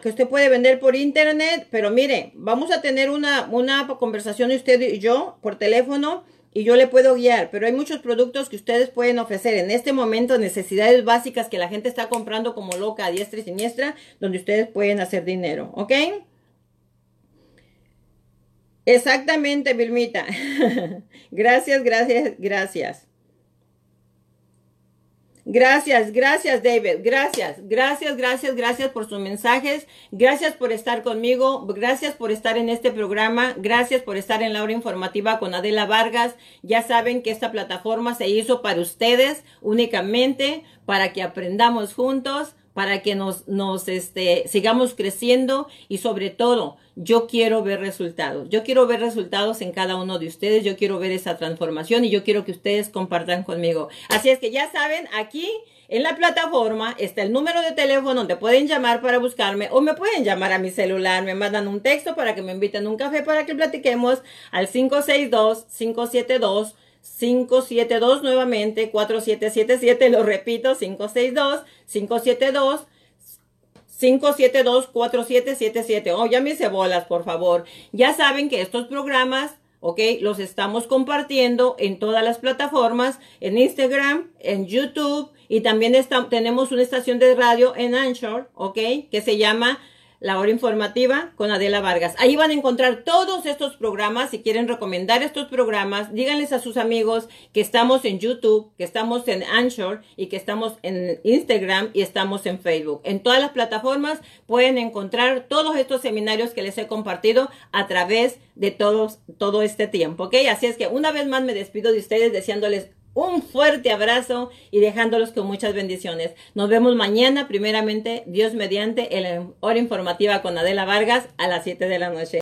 que usted puede vender por internet, pero mire, vamos a tener una, una conversación usted y yo por teléfono y yo le puedo guiar, pero hay muchos productos que ustedes pueden ofrecer en este momento, necesidades básicas que la gente está comprando como loca a diestra y siniestra, donde ustedes pueden hacer dinero, ¿ok? Exactamente, Vilmita. [laughs] gracias, gracias, gracias. Gracias, gracias David, gracias, gracias, gracias, gracias por sus mensajes, gracias por estar conmigo, gracias por estar en este programa, gracias por estar en la hora informativa con Adela Vargas. Ya saben que esta plataforma se hizo para ustedes únicamente, para que aprendamos juntos, para que nos, nos este, sigamos creciendo y sobre todo yo quiero ver resultados. Yo quiero ver resultados en cada uno de ustedes. Yo quiero ver esa transformación y yo quiero que ustedes compartan conmigo. Así es que ya saben, aquí en la plataforma está el número de teléfono donde pueden llamar para buscarme o me pueden llamar a mi celular. Me mandan un texto para que me inviten a un café para que platiquemos al 562 572 572 nuevamente 4777, lo repito, 562 572 572-4777. Oh, ya me hice bolas, por favor. Ya saben que estos programas, ok, los estamos compartiendo en todas las plataformas, en Instagram, en YouTube y también tenemos una estación de radio en Anchor, ok, que se llama la hora informativa con Adela Vargas. Ahí van a encontrar todos estos programas. Si quieren recomendar estos programas, díganles a sus amigos que estamos en YouTube, que estamos en Anchor y que estamos en Instagram y estamos en Facebook. En todas las plataformas pueden encontrar todos estos seminarios que les he compartido a través de todos, todo este tiempo. ¿Ok? Así es que una vez más me despido de ustedes deseándoles un fuerte abrazo y dejándolos con muchas bendiciones. Nos vemos mañana, primeramente, Dios mediante, en la hora informativa con Adela Vargas a las 7 de la noche.